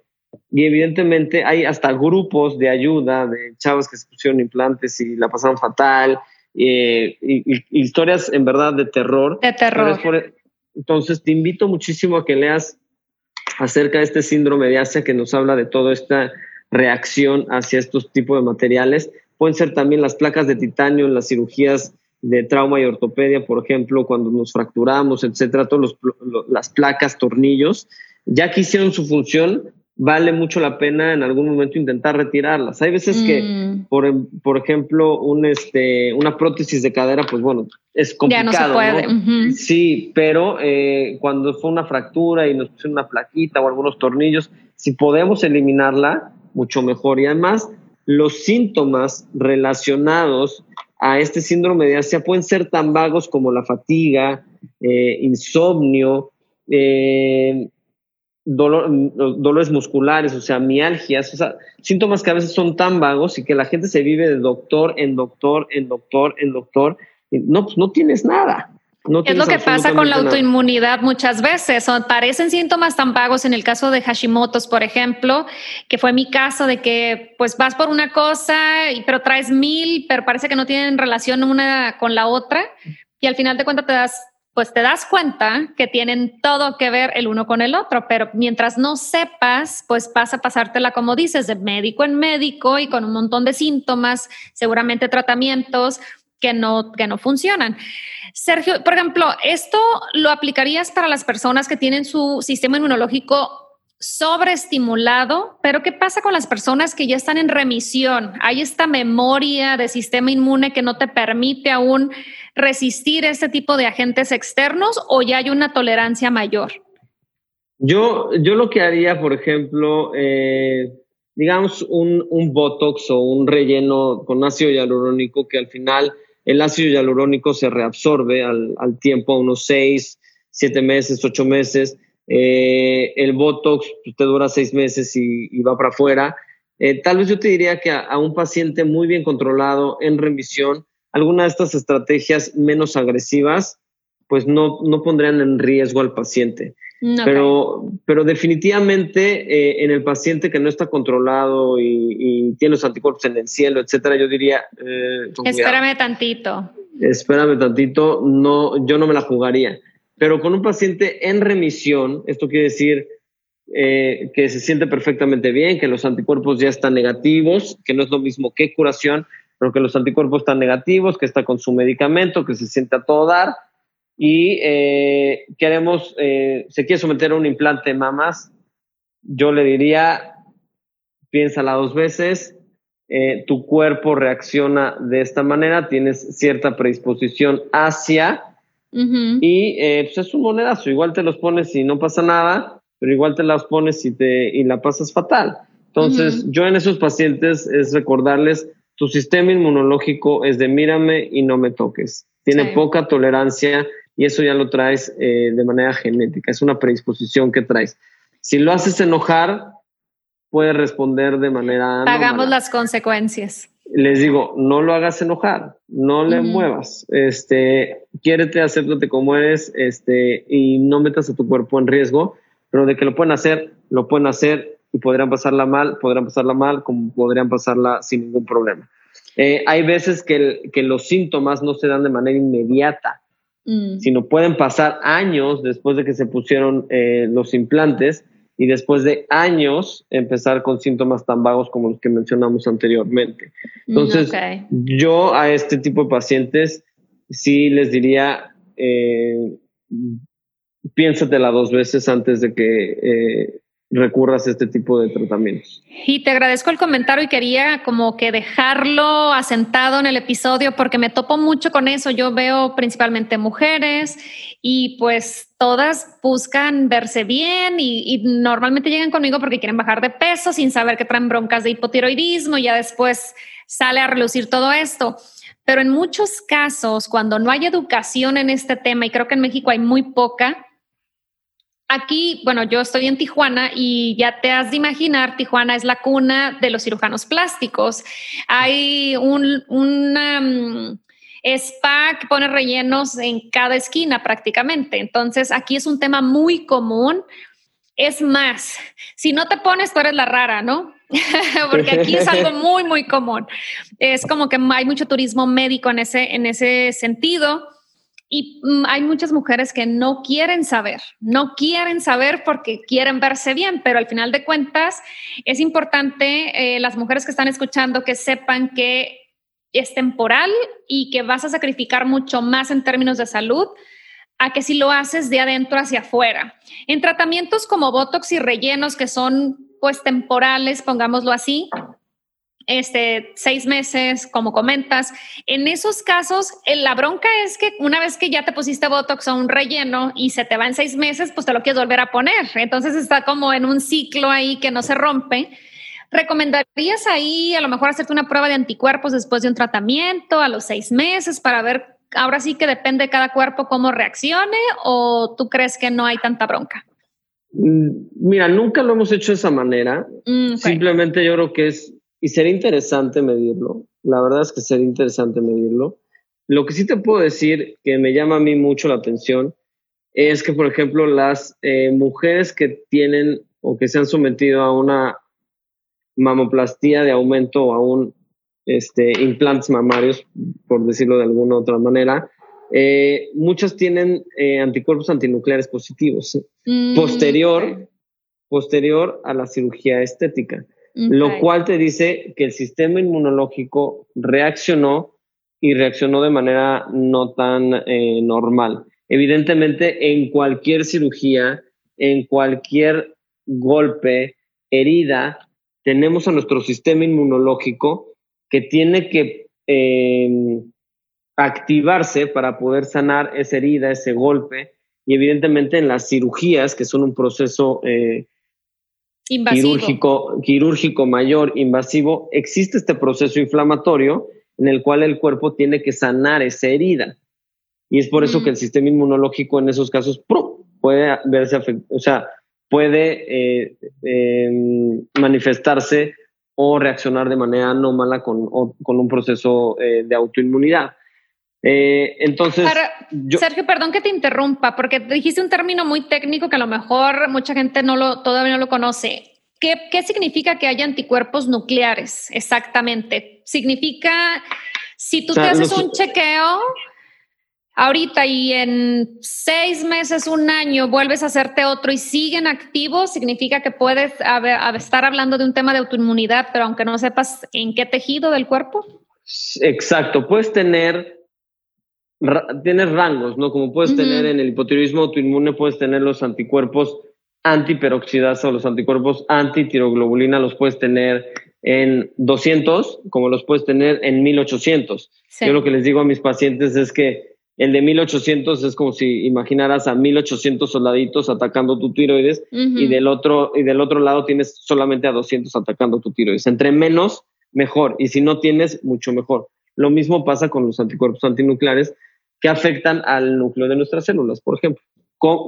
Y evidentemente hay hasta grupos de ayuda de chavos que se pusieron implantes y la pasaron fatal, eh, y, historias en verdad de terror. De terror. entonces te invito muchísimo a que leas acerca de este síndrome de Asia que nos habla de toda esta reacción hacia estos tipos de materiales. Pueden ser también las placas de titanio en las cirugías de trauma y ortopedia, por ejemplo, cuando nos fracturamos, etcétera, todas las placas, tornillos, ya que hicieron su función, vale mucho la pena en algún momento intentar retirarlas. Hay veces que, mm. por, por, ejemplo, un, este, una prótesis de cadera, pues bueno, es complicado. Ya no se puede. Sí, pero eh, cuando fue una fractura y nos pusieron una plaquita o algunos tornillos, si podemos eliminarla, mucho mejor. Y además, los síntomas relacionados a este síndrome de Asia pueden ser tan vagos como la fatiga, eh, insomnio, eh, dolores musculares, o sea, mialgias, o sea, síntomas que a veces son tan vagos y que la gente se vive de doctor en doctor, en doctor, en doctor. No, pues no tienes nada. Es lo que pasa con la autoinmunidad muchas veces. Son, parecen síntomas tan vagos en el caso de Hashimoto's, por ejemplo, que fue mi caso de que pues vas por una cosa, pero traes mil, pero parece que no tienen relación una con la otra. Y al final de cuentas te das, pues te das cuenta que tienen todo que ver el uno con el otro, pero mientras no sepas, pues pasa a pasártela, como dices, de médico en médico y con un montón de síntomas, seguramente tratamientos que no, que no funcionan. Sergio, por ejemplo, esto lo aplicarías para las personas que tienen su sistema inmunológico sobreestimulado, pero ¿qué pasa con las personas que ya están en remisión? ¿Hay esta memoria de sistema inmune que no te permite aún resistir este tipo de agentes externos o ya hay una tolerancia mayor? Yo, yo lo que haría, por ejemplo, eh, digamos un, un, Botox o un relleno con ácido hialurónico que al final el ácido hialurónico se reabsorbe al, al tiempo, unos seis, siete meses, ocho meses. Eh, el Botox pues, te dura seis meses y, va para afuera. Eh, tal vez yo te diría que a, un paciente muy bien controlado, en remisión, alguna de estas estrategias menos agresivas, pues no, no pondrían en riesgo al paciente. Pero, pero definitivamente eh, en el paciente que no está controlado y, tiene los anticuerpos en el cielo, etcétera, yo diría. Eh, espérame tantito. Espérame tantito, no, yo no me la jugaría. Pero con un paciente en remisión, esto quiere decir eh, que se siente perfectamente bien, que los anticuerpos ya están negativos, que no es lo mismo que curación, pero que los anticuerpos están negativos, que está con su medicamento, que se siente a todo dar y eh, queremos, eh, se quiere someter a un implante de mamas, yo le diría, piénsala dos veces, eh, tu cuerpo reacciona de esta manera, tienes cierta predisposición hacia, y pues es un monedazo, igual te los pones y no pasa nada, pero igual te las pones y, te, y la pasas fatal. Entonces, yo en esos pacientes es recordarles, tu sistema inmunológico es de mírame y no me toques. Tiene poca tolerancia y eso ya lo traes eh, de manera genética, es una predisposición que traes. Si lo haces enojar, puede responder de manera... Pagamos las consecuencias. Les digo, no lo hagas enojar, no le muevas, este, quiérete, acéptate como eres, este, y no metas a tu cuerpo en riesgo, pero de que lo pueden hacer, lo pueden hacer y podrían pasarla mal, podrían pasarla mal, como podrían pasarla sin ningún problema. Eh, hay veces que, que los síntomas no se dan de manera inmediata, Mm. sino pueden pasar años después de que se pusieron eh, los implantes y después de años empezar con síntomas tan vagos como los que mencionamos anteriormente. Mm, Entonces, yo a este tipo de pacientes sí les diría, eh, piénsatela dos veces antes de que eh, recurras a este tipo de tratamientos. Y te agradezco el comentario y quería como que dejarlo asentado en el episodio porque me topo mucho con eso. Yo veo principalmente mujeres y pues todas buscan verse bien y, normalmente llegan conmigo porque quieren bajar de peso sin saber que traen broncas de hipotiroidismo y ya después sale a relucir todo esto. Pero en muchos casos, cuando no hay educación en este tema, y creo que en México hay muy poca, Aquí, bueno, yo estoy en Tijuana y ya te has de imaginar, Tijuana es la cuna de los cirujanos plásticos. Hay un, mm, spa que pone rellenos en cada esquina prácticamente. Entonces, aquí es un tema muy común. Es más, si no te pones, tú eres la rara, ¿no? Porque aquí es algo muy, muy común. Es como que hay mucho turismo médico en ese, en ese sentido. Y mm, hay muchas mujeres que no quieren saber, no quieren saber porque quieren verse bien, pero al final de cuentas es importante eh, las mujeres que están escuchando que sepan que es temporal y que vas a sacrificar mucho más en términos de salud a que si lo haces de adentro hacia afuera. En tratamientos como Botox y rellenos que son pues temporales, pongámoslo así, este, seis meses, como comentas. En esos casos, eh, la bronca es que una vez que ya te pusiste Botox o un relleno y se te va en seis meses, pues te lo quieres volver a poner. Entonces está como en un ciclo ahí que no se rompe. ¿Recomendarías ahí a lo mejor hacerte una prueba de anticuerpos después de un tratamiento a los seis meses para ver, ahora sí que depende de cada cuerpo cómo reaccione o tú crees que no hay tanta bronca? Mm, mira, nunca lo hemos hecho de esa manera. Mm, Simplemente yo creo que es y sería interesante medirlo. La verdad es que sería interesante medirlo. Lo que sí te puedo decir que me llama a mí mucho la atención es que, por ejemplo, las eh, mujeres que tienen o que se han sometido a una mamoplastía de aumento o a un este, implantes mamarios, por decirlo de alguna otra manera, eh, muchas tienen eh, anticuerpos antinucleares positivos. Mm, posterior, posterior a la cirugía estética, lo cual te dice que el sistema inmunológico reaccionó y reaccionó de manera no tan eh, normal. Evidentemente, en cualquier cirugía, en cualquier golpe, herida, tenemos a nuestro sistema inmunológico que tiene que em, activarse para poder sanar esa herida, ese golpe. Y evidentemente en las cirugías, que son un proceso eh, quirúrgico, quirúrgico mayor, invasivo, existe este proceso inflamatorio en el cual el cuerpo tiene que sanar esa herida. Y es por eso que el sistema inmunológico en esos casos puede verse afectado, o sea, puede eh, em, manifestarse o reaccionar de manera anómala con, con un proceso eh, de autoinmunidad. Eh, entonces, Sergio, perdón que te interrumpa, porque dijiste un término muy técnico que a lo mejor mucha gente no lo, todavía no lo conoce. ¿Qué, ¿Qué significa que haya anticuerpos nucleares exactamente? Significa, si tú te haces un chequeo ahorita y en seis meses, un año, vuelves a hacerte otro y siguen activos, significa que puedes estar hablando de un tema de autoinmunidad, pero aunque no sepas en qué tejido del cuerpo. Exacto, puedes tener, tienes rangos, ¿no? Como puedes tener en el hipotiroidismo autoinmune, puedes tener los anticuerpos antiperoxidasa o los anticuerpos antitiroglobulina, los puedes tener en 200, como los puedes tener en 1800. Yo lo que les digo a mis pacientes es que el de 1800 es como si imaginaras a 1800 soldaditos atacando tu tiroides y, del otro, y del otro lado tienes solamente a 200 atacando tu tiroides. Entre menos, mejor. Y si no tienes, mucho mejor. Lo mismo pasa con los anticuerpos antinucleares que afectan al núcleo de nuestras células, por ejemplo.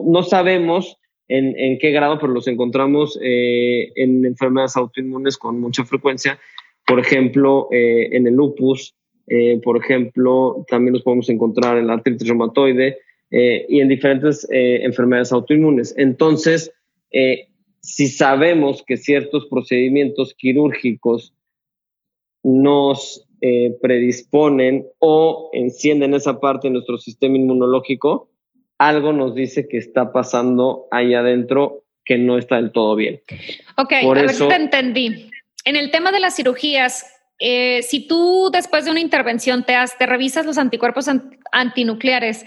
No sabemos en, qué grado, pero los encontramos eh, en enfermedades autoinmunes con mucha frecuencia. Por ejemplo, eh, en el lupus, eh, por ejemplo, también los podemos encontrar en la artritis reumatoide y en diferentes enfermedades autoinmunes. Entonces, si sabemos que ciertos procedimientos quirúrgicos nos predisponen o encienden esa parte de nuestro sistema inmunológico, algo nos dice que está pasando ahí adentro que no está del todo bien. Ok, Por a ver si te entendí. En el tema de las cirugías, eh, si tú después de una intervención te, te revisas los anticuerpos antinucleares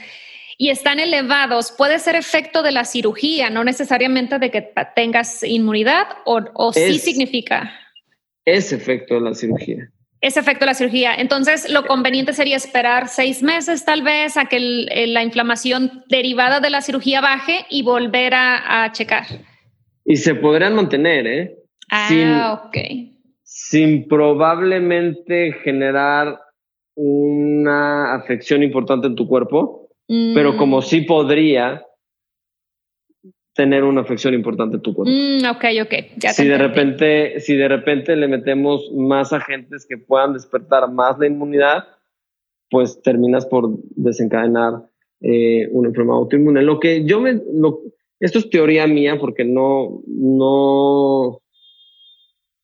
y están elevados, puede ser efecto de la cirugía, no necesariamente de que tengas inmunidad o, sí significa. Es efecto de la cirugía. Es efecto de la cirugía. Entonces, lo conveniente sería esperar seis meses tal vez a que la inflamación derivada de la cirugía baje y volver a, checar. Y se podrían mantener, ¿eh? Ah, ok sin probablemente generar una afección importante en tu cuerpo, pero como mm. sí podría tener una afección importante en tu cuerpo. Mm, ok, ok. Ya si de repente, si de repente le metemos más agentes que puedan despertar más la inmunidad, pues terminas por desencadenar eh, una enfermedad autoinmune. Lo que yo me, esto es teoría mía porque no, no,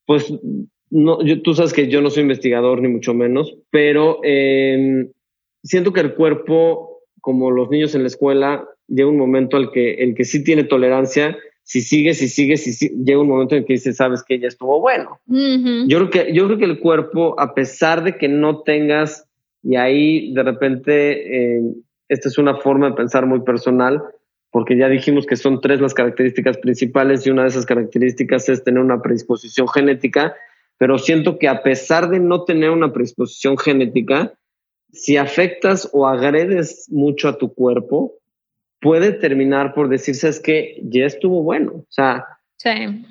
pues no, tú sabes que yo no soy investigador ni mucho menos, pero em, siento que el cuerpo, como los niños en la escuela, llega un momento al que el que sí tiene tolerancia, si sigue, si sigue, si llega un momento en que dice, sabes que ya estuvo bueno. yo, creo que, yo creo que el cuerpo, a pesar de que no tengas, y ahí de repente, em, esta es una forma de pensar muy personal, porque ya dijimos que son tres las características principales y una de esas características es tener una predisposición genética pero siento que a pesar de no tener una predisposición genética, si afectas o agredes mucho a tu cuerpo, puede terminar por decirse es que ya estuvo bueno. O sea,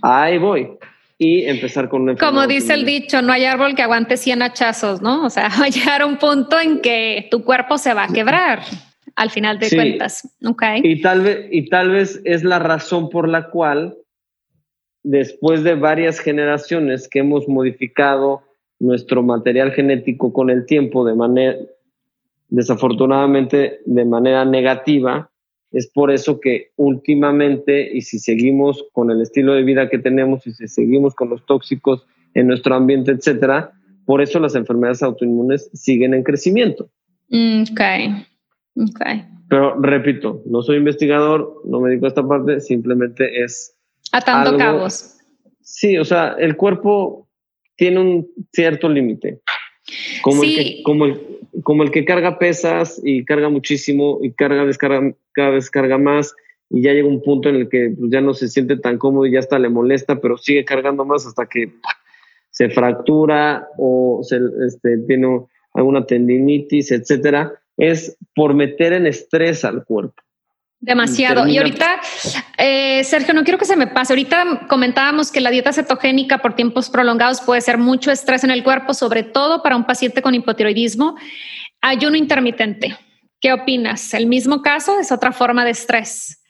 ahí voy. Y empezar con una Como dice el dicho, no hay árbol que aguante 100 hachazos, ¿no? O sea, va a llegar a un punto en que tu cuerpo se va a quebrar al final de cuentas. Okay. Y tal vez, y tal vez es la razón por la cual después de varias generaciones que hemos modificado nuestro material genético con el tiempo de manera desafortunadamente de manera negativa. Es por eso que últimamente, y si seguimos con el estilo de vida que tenemos y si seguimos con los tóxicos en nuestro ambiente, etcétera, por eso las enfermedades autoinmunes siguen en crecimiento. Mm, ok, ok. Pero repito, no soy investigador, no me dedico a esta parte, simplemente es... Atando cabos. Sí, o sea, el cuerpo tiene un cierto límite. Como, el que, como, el, como el que carga pesas y carga muchísimo y carga, descarga, cada vez carga más y ya llega un punto en el que pues, ya no se siente tan cómodo y ya hasta le molesta, pero sigue cargando más hasta que se fractura o se, este, tiene alguna tendinitis, etcétera, es por meter en estrés al cuerpo. Demasiado. Y ahorita, eh, Sergio, no quiero que se me pase. Ahorita comentábamos que la dieta cetogénica por tiempos prolongados puede ser mucho estrés en el cuerpo, sobre todo para un paciente con hipotiroidismo. Ayuno intermitente. ¿Qué opinas? ¿El mismo caso? ¿Es otra forma de estrés?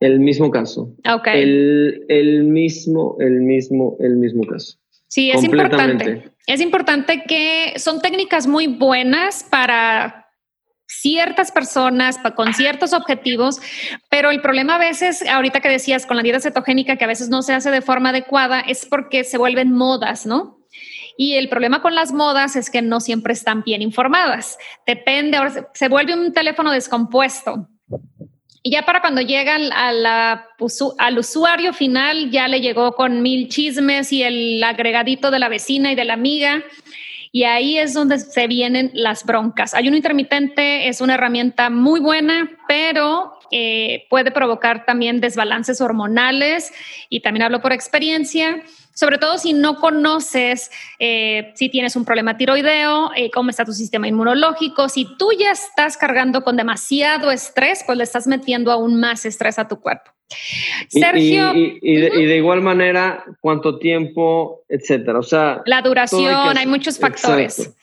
El mismo caso. Ok. El, el mismo, el mismo, el mismo caso. Sí, es importante. Es importante que son técnicas muy buenas para ciertas personas con ciertos objetivos, pero el problema a veces, ahorita que decías con la dieta cetogénica, que a veces no se hace de forma adecuada, es porque se vuelven modas, ¿no? Y el problema con las modas es que no siempre están bien informadas. Depende, ahora se vuelve un teléfono descompuesto. Y ya para cuando llegan al usuario final, ya le llegó con mil chismes y el agregadito de la vecina y de la amiga y ahí es donde se vienen las broncas. Ayuno intermitente es una herramienta muy buena, pero eh, puede provocar también desbalances hormonales y también hablo por experiencia, sobre todo si no conoces eh, si tienes un problema tiroideo, eh, cómo está tu sistema inmunológico, si tú ya estás cargando con demasiado estrés, pues le estás metiendo aún más estrés a tu cuerpo. Sergio. Y, de, igual manera, cuánto tiempo, etcétera. O sea, la duración, hay, muchos factores.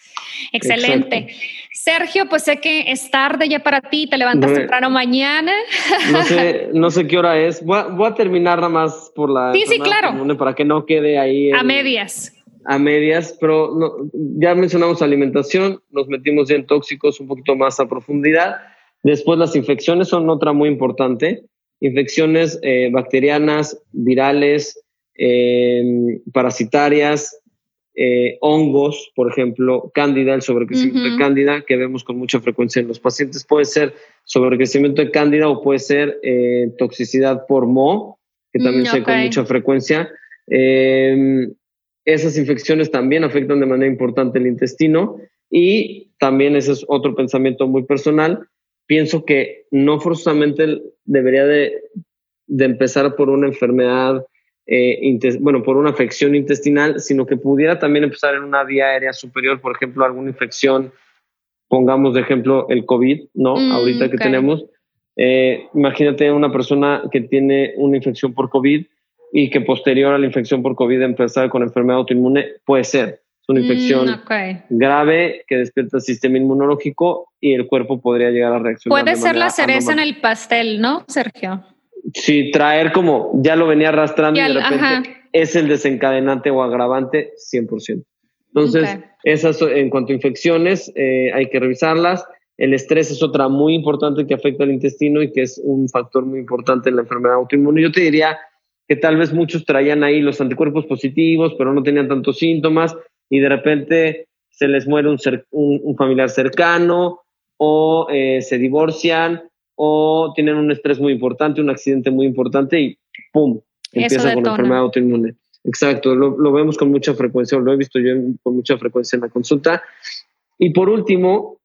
Excelente. Sergio, pues sé que es tarde ya para ti, te levantas temprano mañana. No sé, no sé qué hora es. Voy a, terminar nada más por la. Sí, sí, claro. Para que no quede ahí. a medias. A medias, pero ya mencionamos alimentación, nos metimos ya en tóxicos un poquito más a profundidad. Después las infecciones son otra muy importante infecciones eh, bacterianas, virales, eh, parasitarias, eh, hongos, por ejemplo, cándida, el sobrecrecimiento de cándida, que vemos con mucha frecuencia en los pacientes, puede ser sobrecrecimiento de cándida o puede ser toxicidad por moho, que también mm, se ve con mucha frecuencia. Em, esas infecciones también afectan de manera importante el intestino y también ese es otro pensamiento muy personal, pienso que no forzosamente debería de, empezar por una enfermedad, eh, bueno, por una afección intestinal, sino que pudiera también empezar en una vía aérea superior, por ejemplo, alguna infección, pongamos de ejemplo el COVID, ¿no? Mm, Ahorita que tenemos. Eh, imagínate una persona que tiene una infección por COVID y que posterior a la infección por COVID empezar con enfermedad autoinmune, puede ser una infección mm, grave que despierta el sistema inmunológico y el cuerpo podría llegar a reaccionar. Puede ser la cereza en el pastel, ¿no, Sergio? Sí, traer como ya lo venía arrastrando y de repente es el desencadenante o agravante 100%. Entonces, esas en cuanto a infecciones, eh, hay que revisarlas. El estrés es otra muy importante que afecta al intestino y que es un factor muy importante en la enfermedad autoinmune. Yo te diría que tal vez muchos traían ahí los anticuerpos positivos, pero no tenían tantos síntomas y de repente se les muere un, familiar cercano o eh, se divorcian o tienen un estrés muy importante, un accidente muy importante y ¡pum! Empieza con la enfermedad autoinmune. Exacto, lo, vemos con mucha frecuencia, lo he visto yo con mucha frecuencia en la consulta. Y por último,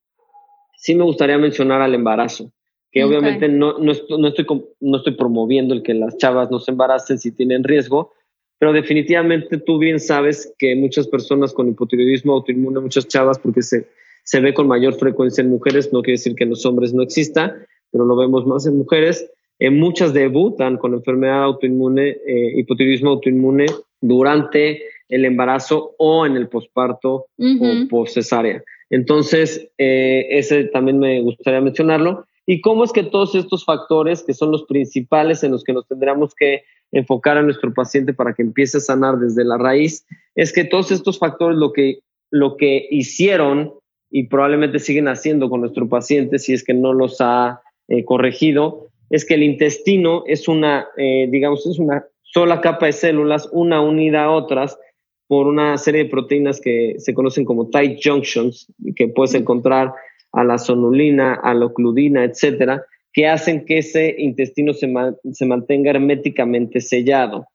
sí me gustaría mencionar al embarazo, que obviamente no, no, estoy, no estoy promoviendo el que las chavas no se embaracen si tienen riesgo, pero definitivamente tú bien sabes que muchas personas con hipotiroidismo autoinmune, muchas chavas, porque se, se ve con mayor frecuencia en mujeres, no quiere decir que en los hombres no exista, pero lo vemos más en mujeres. Eh, muchas debutan con enfermedad autoinmune, eh, hipotiroidismo autoinmune durante el embarazo o en el posparto o poscesárea. Entonces, eh, ese también me gustaría mencionarlo. ¿Y cómo es que todos estos factores, que son los principales en los que nos tendríamos que enfocar a nuestro paciente para que empiece a sanar desde la raíz, es que todos estos factores lo que, lo que hicieron y probablemente siguen haciendo con nuestro paciente si es que no los ha eh, corregido, es que el intestino es una, eh, digamos, es una sola capa de células, una unida a otras por una serie de proteínas que se conocen como tight junctions, que puedes encontrar a la sonulina, a la ocludina, etcétera, que hacen que ese intestino se, se mantenga herméticamente sellado.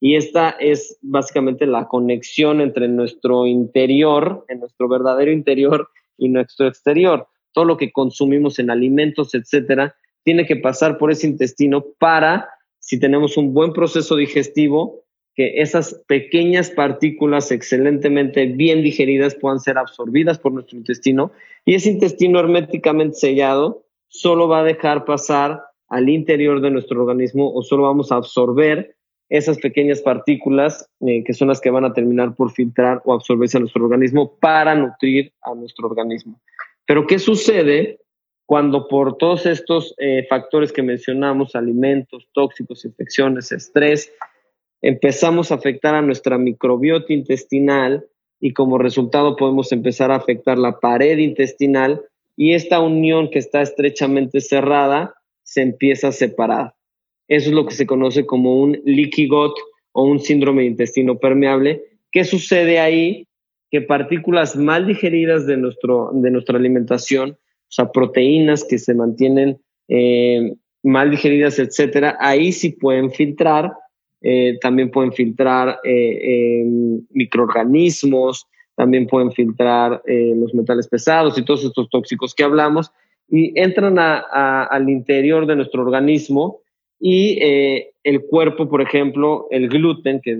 Y esta es básicamente la conexión entre nuestro interior, en nuestro verdadero interior y nuestro exterior. Todo lo que consumimos en alimentos, etcétera, tiene que pasar por ese intestino para, si tenemos un buen proceso digestivo, que esas pequeñas partículas excelentemente bien digeridas puedan ser absorbidas por nuestro intestino y ese intestino herméticamente sellado solo va a dejar pasar al interior de nuestro organismo o solo vamos a absorber esas pequeñas partículas eh, que son las que van a terminar por filtrar o absorberse a nuestro organismo para nutrir a nuestro organismo. Pero ¿qué sucede cuando por todos estos eh, factores que mencionamos, alimentos, tóxicos, infecciones, estrés, empezamos a afectar a nuestra microbiota intestinal y como resultado podemos empezar a afectar la pared intestinal y esta unión que está estrechamente cerrada se empieza a separar. Eso es lo que se conoce como un leaky gut o un síndrome de intestino permeable. ¿Qué sucede ahí? Partículas mal digeridas de, nuestro, de nuestra alimentación, o sea, proteínas que se mantienen eh, mal digeridas, etcétera, ahí sí pueden filtrar. Eh, también pueden filtrar eh, microorganismos, también pueden filtrar los metales pesados y todos estos tóxicos que hablamos y entran al interior de nuestro organismo y el cuerpo, por ejemplo, el gluten, que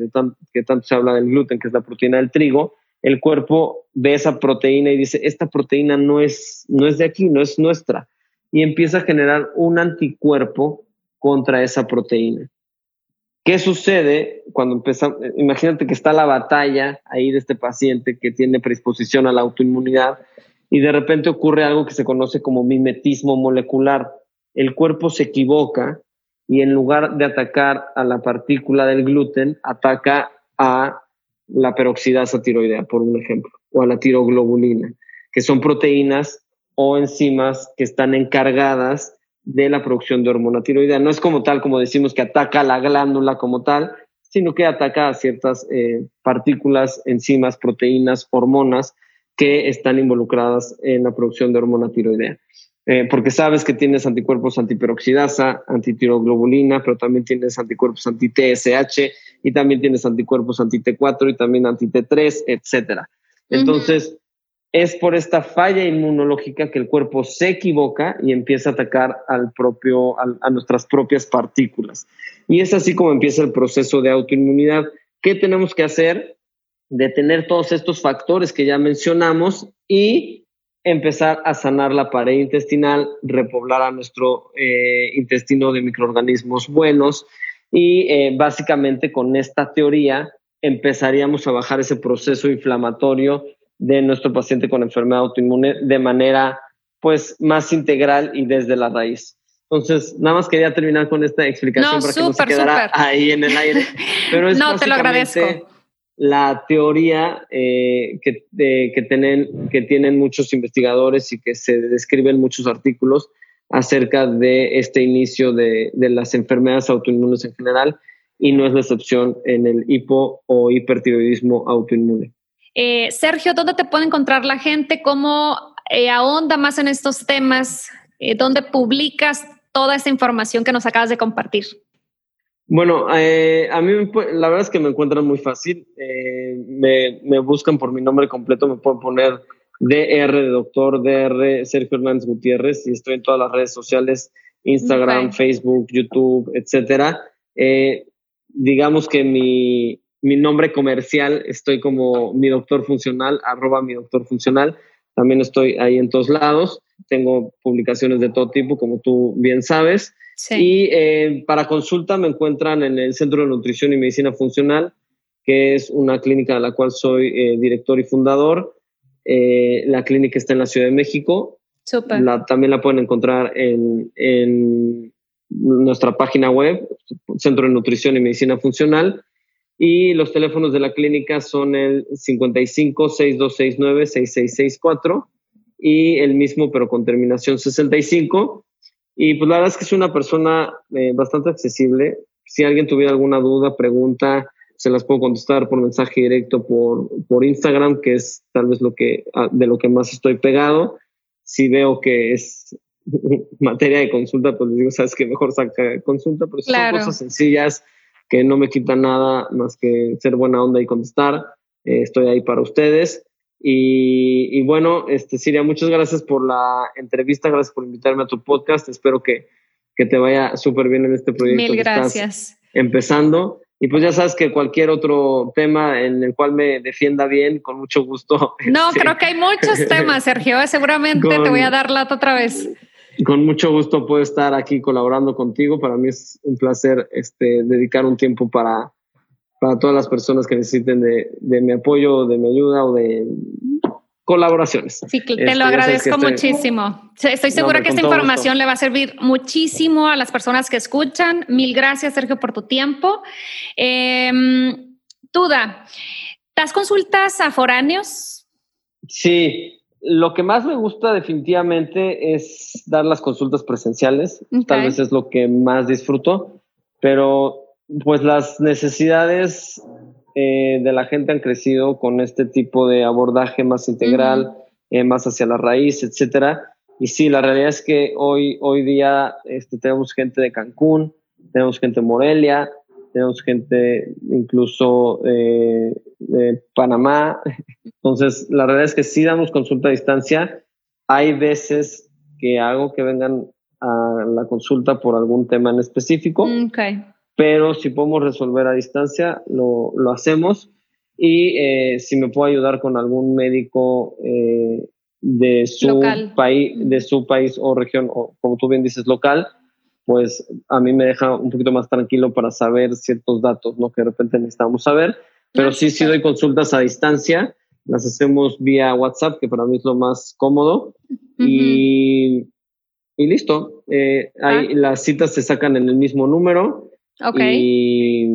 tanto se habla del gluten, que es la proteína del trigo, el cuerpo ve esa proteína y dice, esta proteína no es, no es de aquí, no es nuestra. Y empieza a generar un anticuerpo contra esa proteína. ¿Qué sucede cuando empezamos? Imagínate que está la batalla ahí de este paciente que tiene predisposición a la autoinmunidad y de repente ocurre algo que se conoce como mimetismo molecular. El cuerpo se equivoca y en lugar de atacar a la partícula del gluten, ataca a la peroxidasa tiroidea, por un ejemplo, o a la tiroglobulina, que son proteínas o enzimas que están encargadas de la producción de hormona tiroidea. No es como tal, como decimos, que ataca a la glándula como tal, sino que ataca a ciertas eh, partículas, enzimas, proteínas, hormonas que están involucradas en la producción de hormona tiroidea. Eh, porque sabes que tienes anticuerpos antiperoxidasa, antitiroglobulina, pero también tienes anticuerpos anti-TSH y también tienes anticuerpos anti-T4 y también anti-T3, etcétera. Entonces, es por esta falla inmunológica que el cuerpo se equivoca y empieza a atacar al propio, a nuestras propias partículas. Y es así como empieza el proceso de autoinmunidad. ¿Qué tenemos que hacer? Detener todos estos factores que ya mencionamos y empezar a sanar la pared intestinal, repoblar a nuestro eh, intestino de microorganismos buenos y eh, básicamente con esta teoría empezaríamos a bajar ese proceso inflamatorio de nuestro paciente con enfermedad autoinmune de manera pues más integral y desde la raíz. Entonces, nada más quería terminar con esta explicación para que no se quedara ahí en el aire. Pero es no, te lo agradezco la teoría eh, que, que, tienen, que tienen muchos investigadores y que se describen muchos artículos acerca de este inicio de, de, las enfermedades autoinmunes en general y no es la excepción en el hipo o hipertiroidismo autoinmune. Eh, Sergio, ¿dónde te puede encontrar la gente? ¿Cómo eh, ahonda más en estos temas? ¿Dónde publicas toda esta información que nos acabas de compartir? Bueno, eh, a mí la verdad es que me encuentran muy fácil. Eh, me, buscan por mi nombre completo, me pueden poner DR de doctor, DR Sergio Hernández Gutiérrez y estoy en todas las redes sociales, Instagram, Facebook, YouTube, etcétera. Eh, digamos que mi, mi nombre comercial estoy como mi doctor funcional, arroba mi doctor funcional. También estoy ahí en todos lados. Tengo publicaciones de todo tipo, como tú bien sabes. Y eh, para consulta me encuentran en el Centro de Nutrición y Medicina Funcional, que es una clínica de la cual soy eh, director y fundador. Eh, la clínica está en la Ciudad de México. La, también la pueden encontrar en, en nuestra página web, Centro de Nutrición y Medicina Funcional. Y los teléfonos de la clínica son el 55 6269 6664 y el mismo pero con terminación 65. Y pues la verdad es que es una persona eh, bastante accesible. Si alguien tuviera alguna duda, pregunta, se las puedo contestar por mensaje directo por, por Instagram, que es tal vez lo que, ah, de lo que más estoy pegado. Si veo que es materia de consulta, pues les digo, sabes que mejor saca consulta, pero son cosas sencillas que no me quitan nada más que ser buena onda y contestar. Eh, estoy ahí para ustedes. Y, bueno, este, Siria, muchas gracias por la entrevista, gracias por invitarme a tu podcast. Espero que, que te vaya súper bien en este proyecto. Mil gracias. empezando. Y pues ya sabes que cualquier otro tema en el cual me defienda bien, con mucho gusto. No, este, creo que hay muchos temas, Sergio. Seguramente te voy a dar lata otra vez. Con mucho gusto puedo estar aquí colaborando contigo. Para mí es un placer este, dedicar un tiempo para, para todas las personas que necesiten de, de mi apoyo, de mi ayuda o de colaboraciones. Sí, te lo este, agradezco muchísimo. Estoy segura que esta información le va a servir muchísimo a las personas que escuchan. Mil gracias, Sergio, por tu tiempo. Eh, Duda, ¿das consultas a foráneos? Sí, lo que más me gusta definitivamente es dar las consultas presenciales. Tal vez es lo que más disfruto, pero pues las necesidades eh, de la gente han crecido con este tipo de abordaje más integral, eh, más hacia la raíz, etcétera. Y sí, la realidad es que hoy, hoy día este, tenemos gente de Cancún, tenemos gente de Morelia, tenemos gente incluso eh, de Panamá. Entonces, la realidad es que sí damos consulta a distancia. Hay veces que hago que vengan a la consulta por algún tema en específico. Okay pero si podemos resolver a distancia, lo, lo hacemos. Y eh, si me puedo ayudar con algún médico eh, de, su país, de su país o región, o como tú bien dices, local, pues a mí me deja un poquito más tranquilo para saber ciertos datos, ¿no? Que de repente necesitamos saber. Pero sí, sí doy consultas a distancia, las hacemos vía WhatsApp, que para mí es lo más cómodo. y, y, listo. Eh, ahí, ah. Las citas se sacan en el mismo número Ok. Y,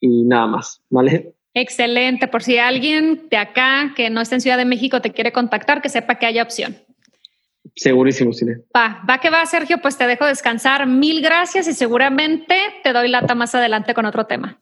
nada más, ¿vale? Excelente. Por si alguien de acá que no está en Ciudad de México te quiere contactar, que sepa que haya opción. Segurísimo, Cine. Va, va que va, Sergio, pues te dejo descansar. Mil gracias y seguramente te doy lata más adelante con otro tema.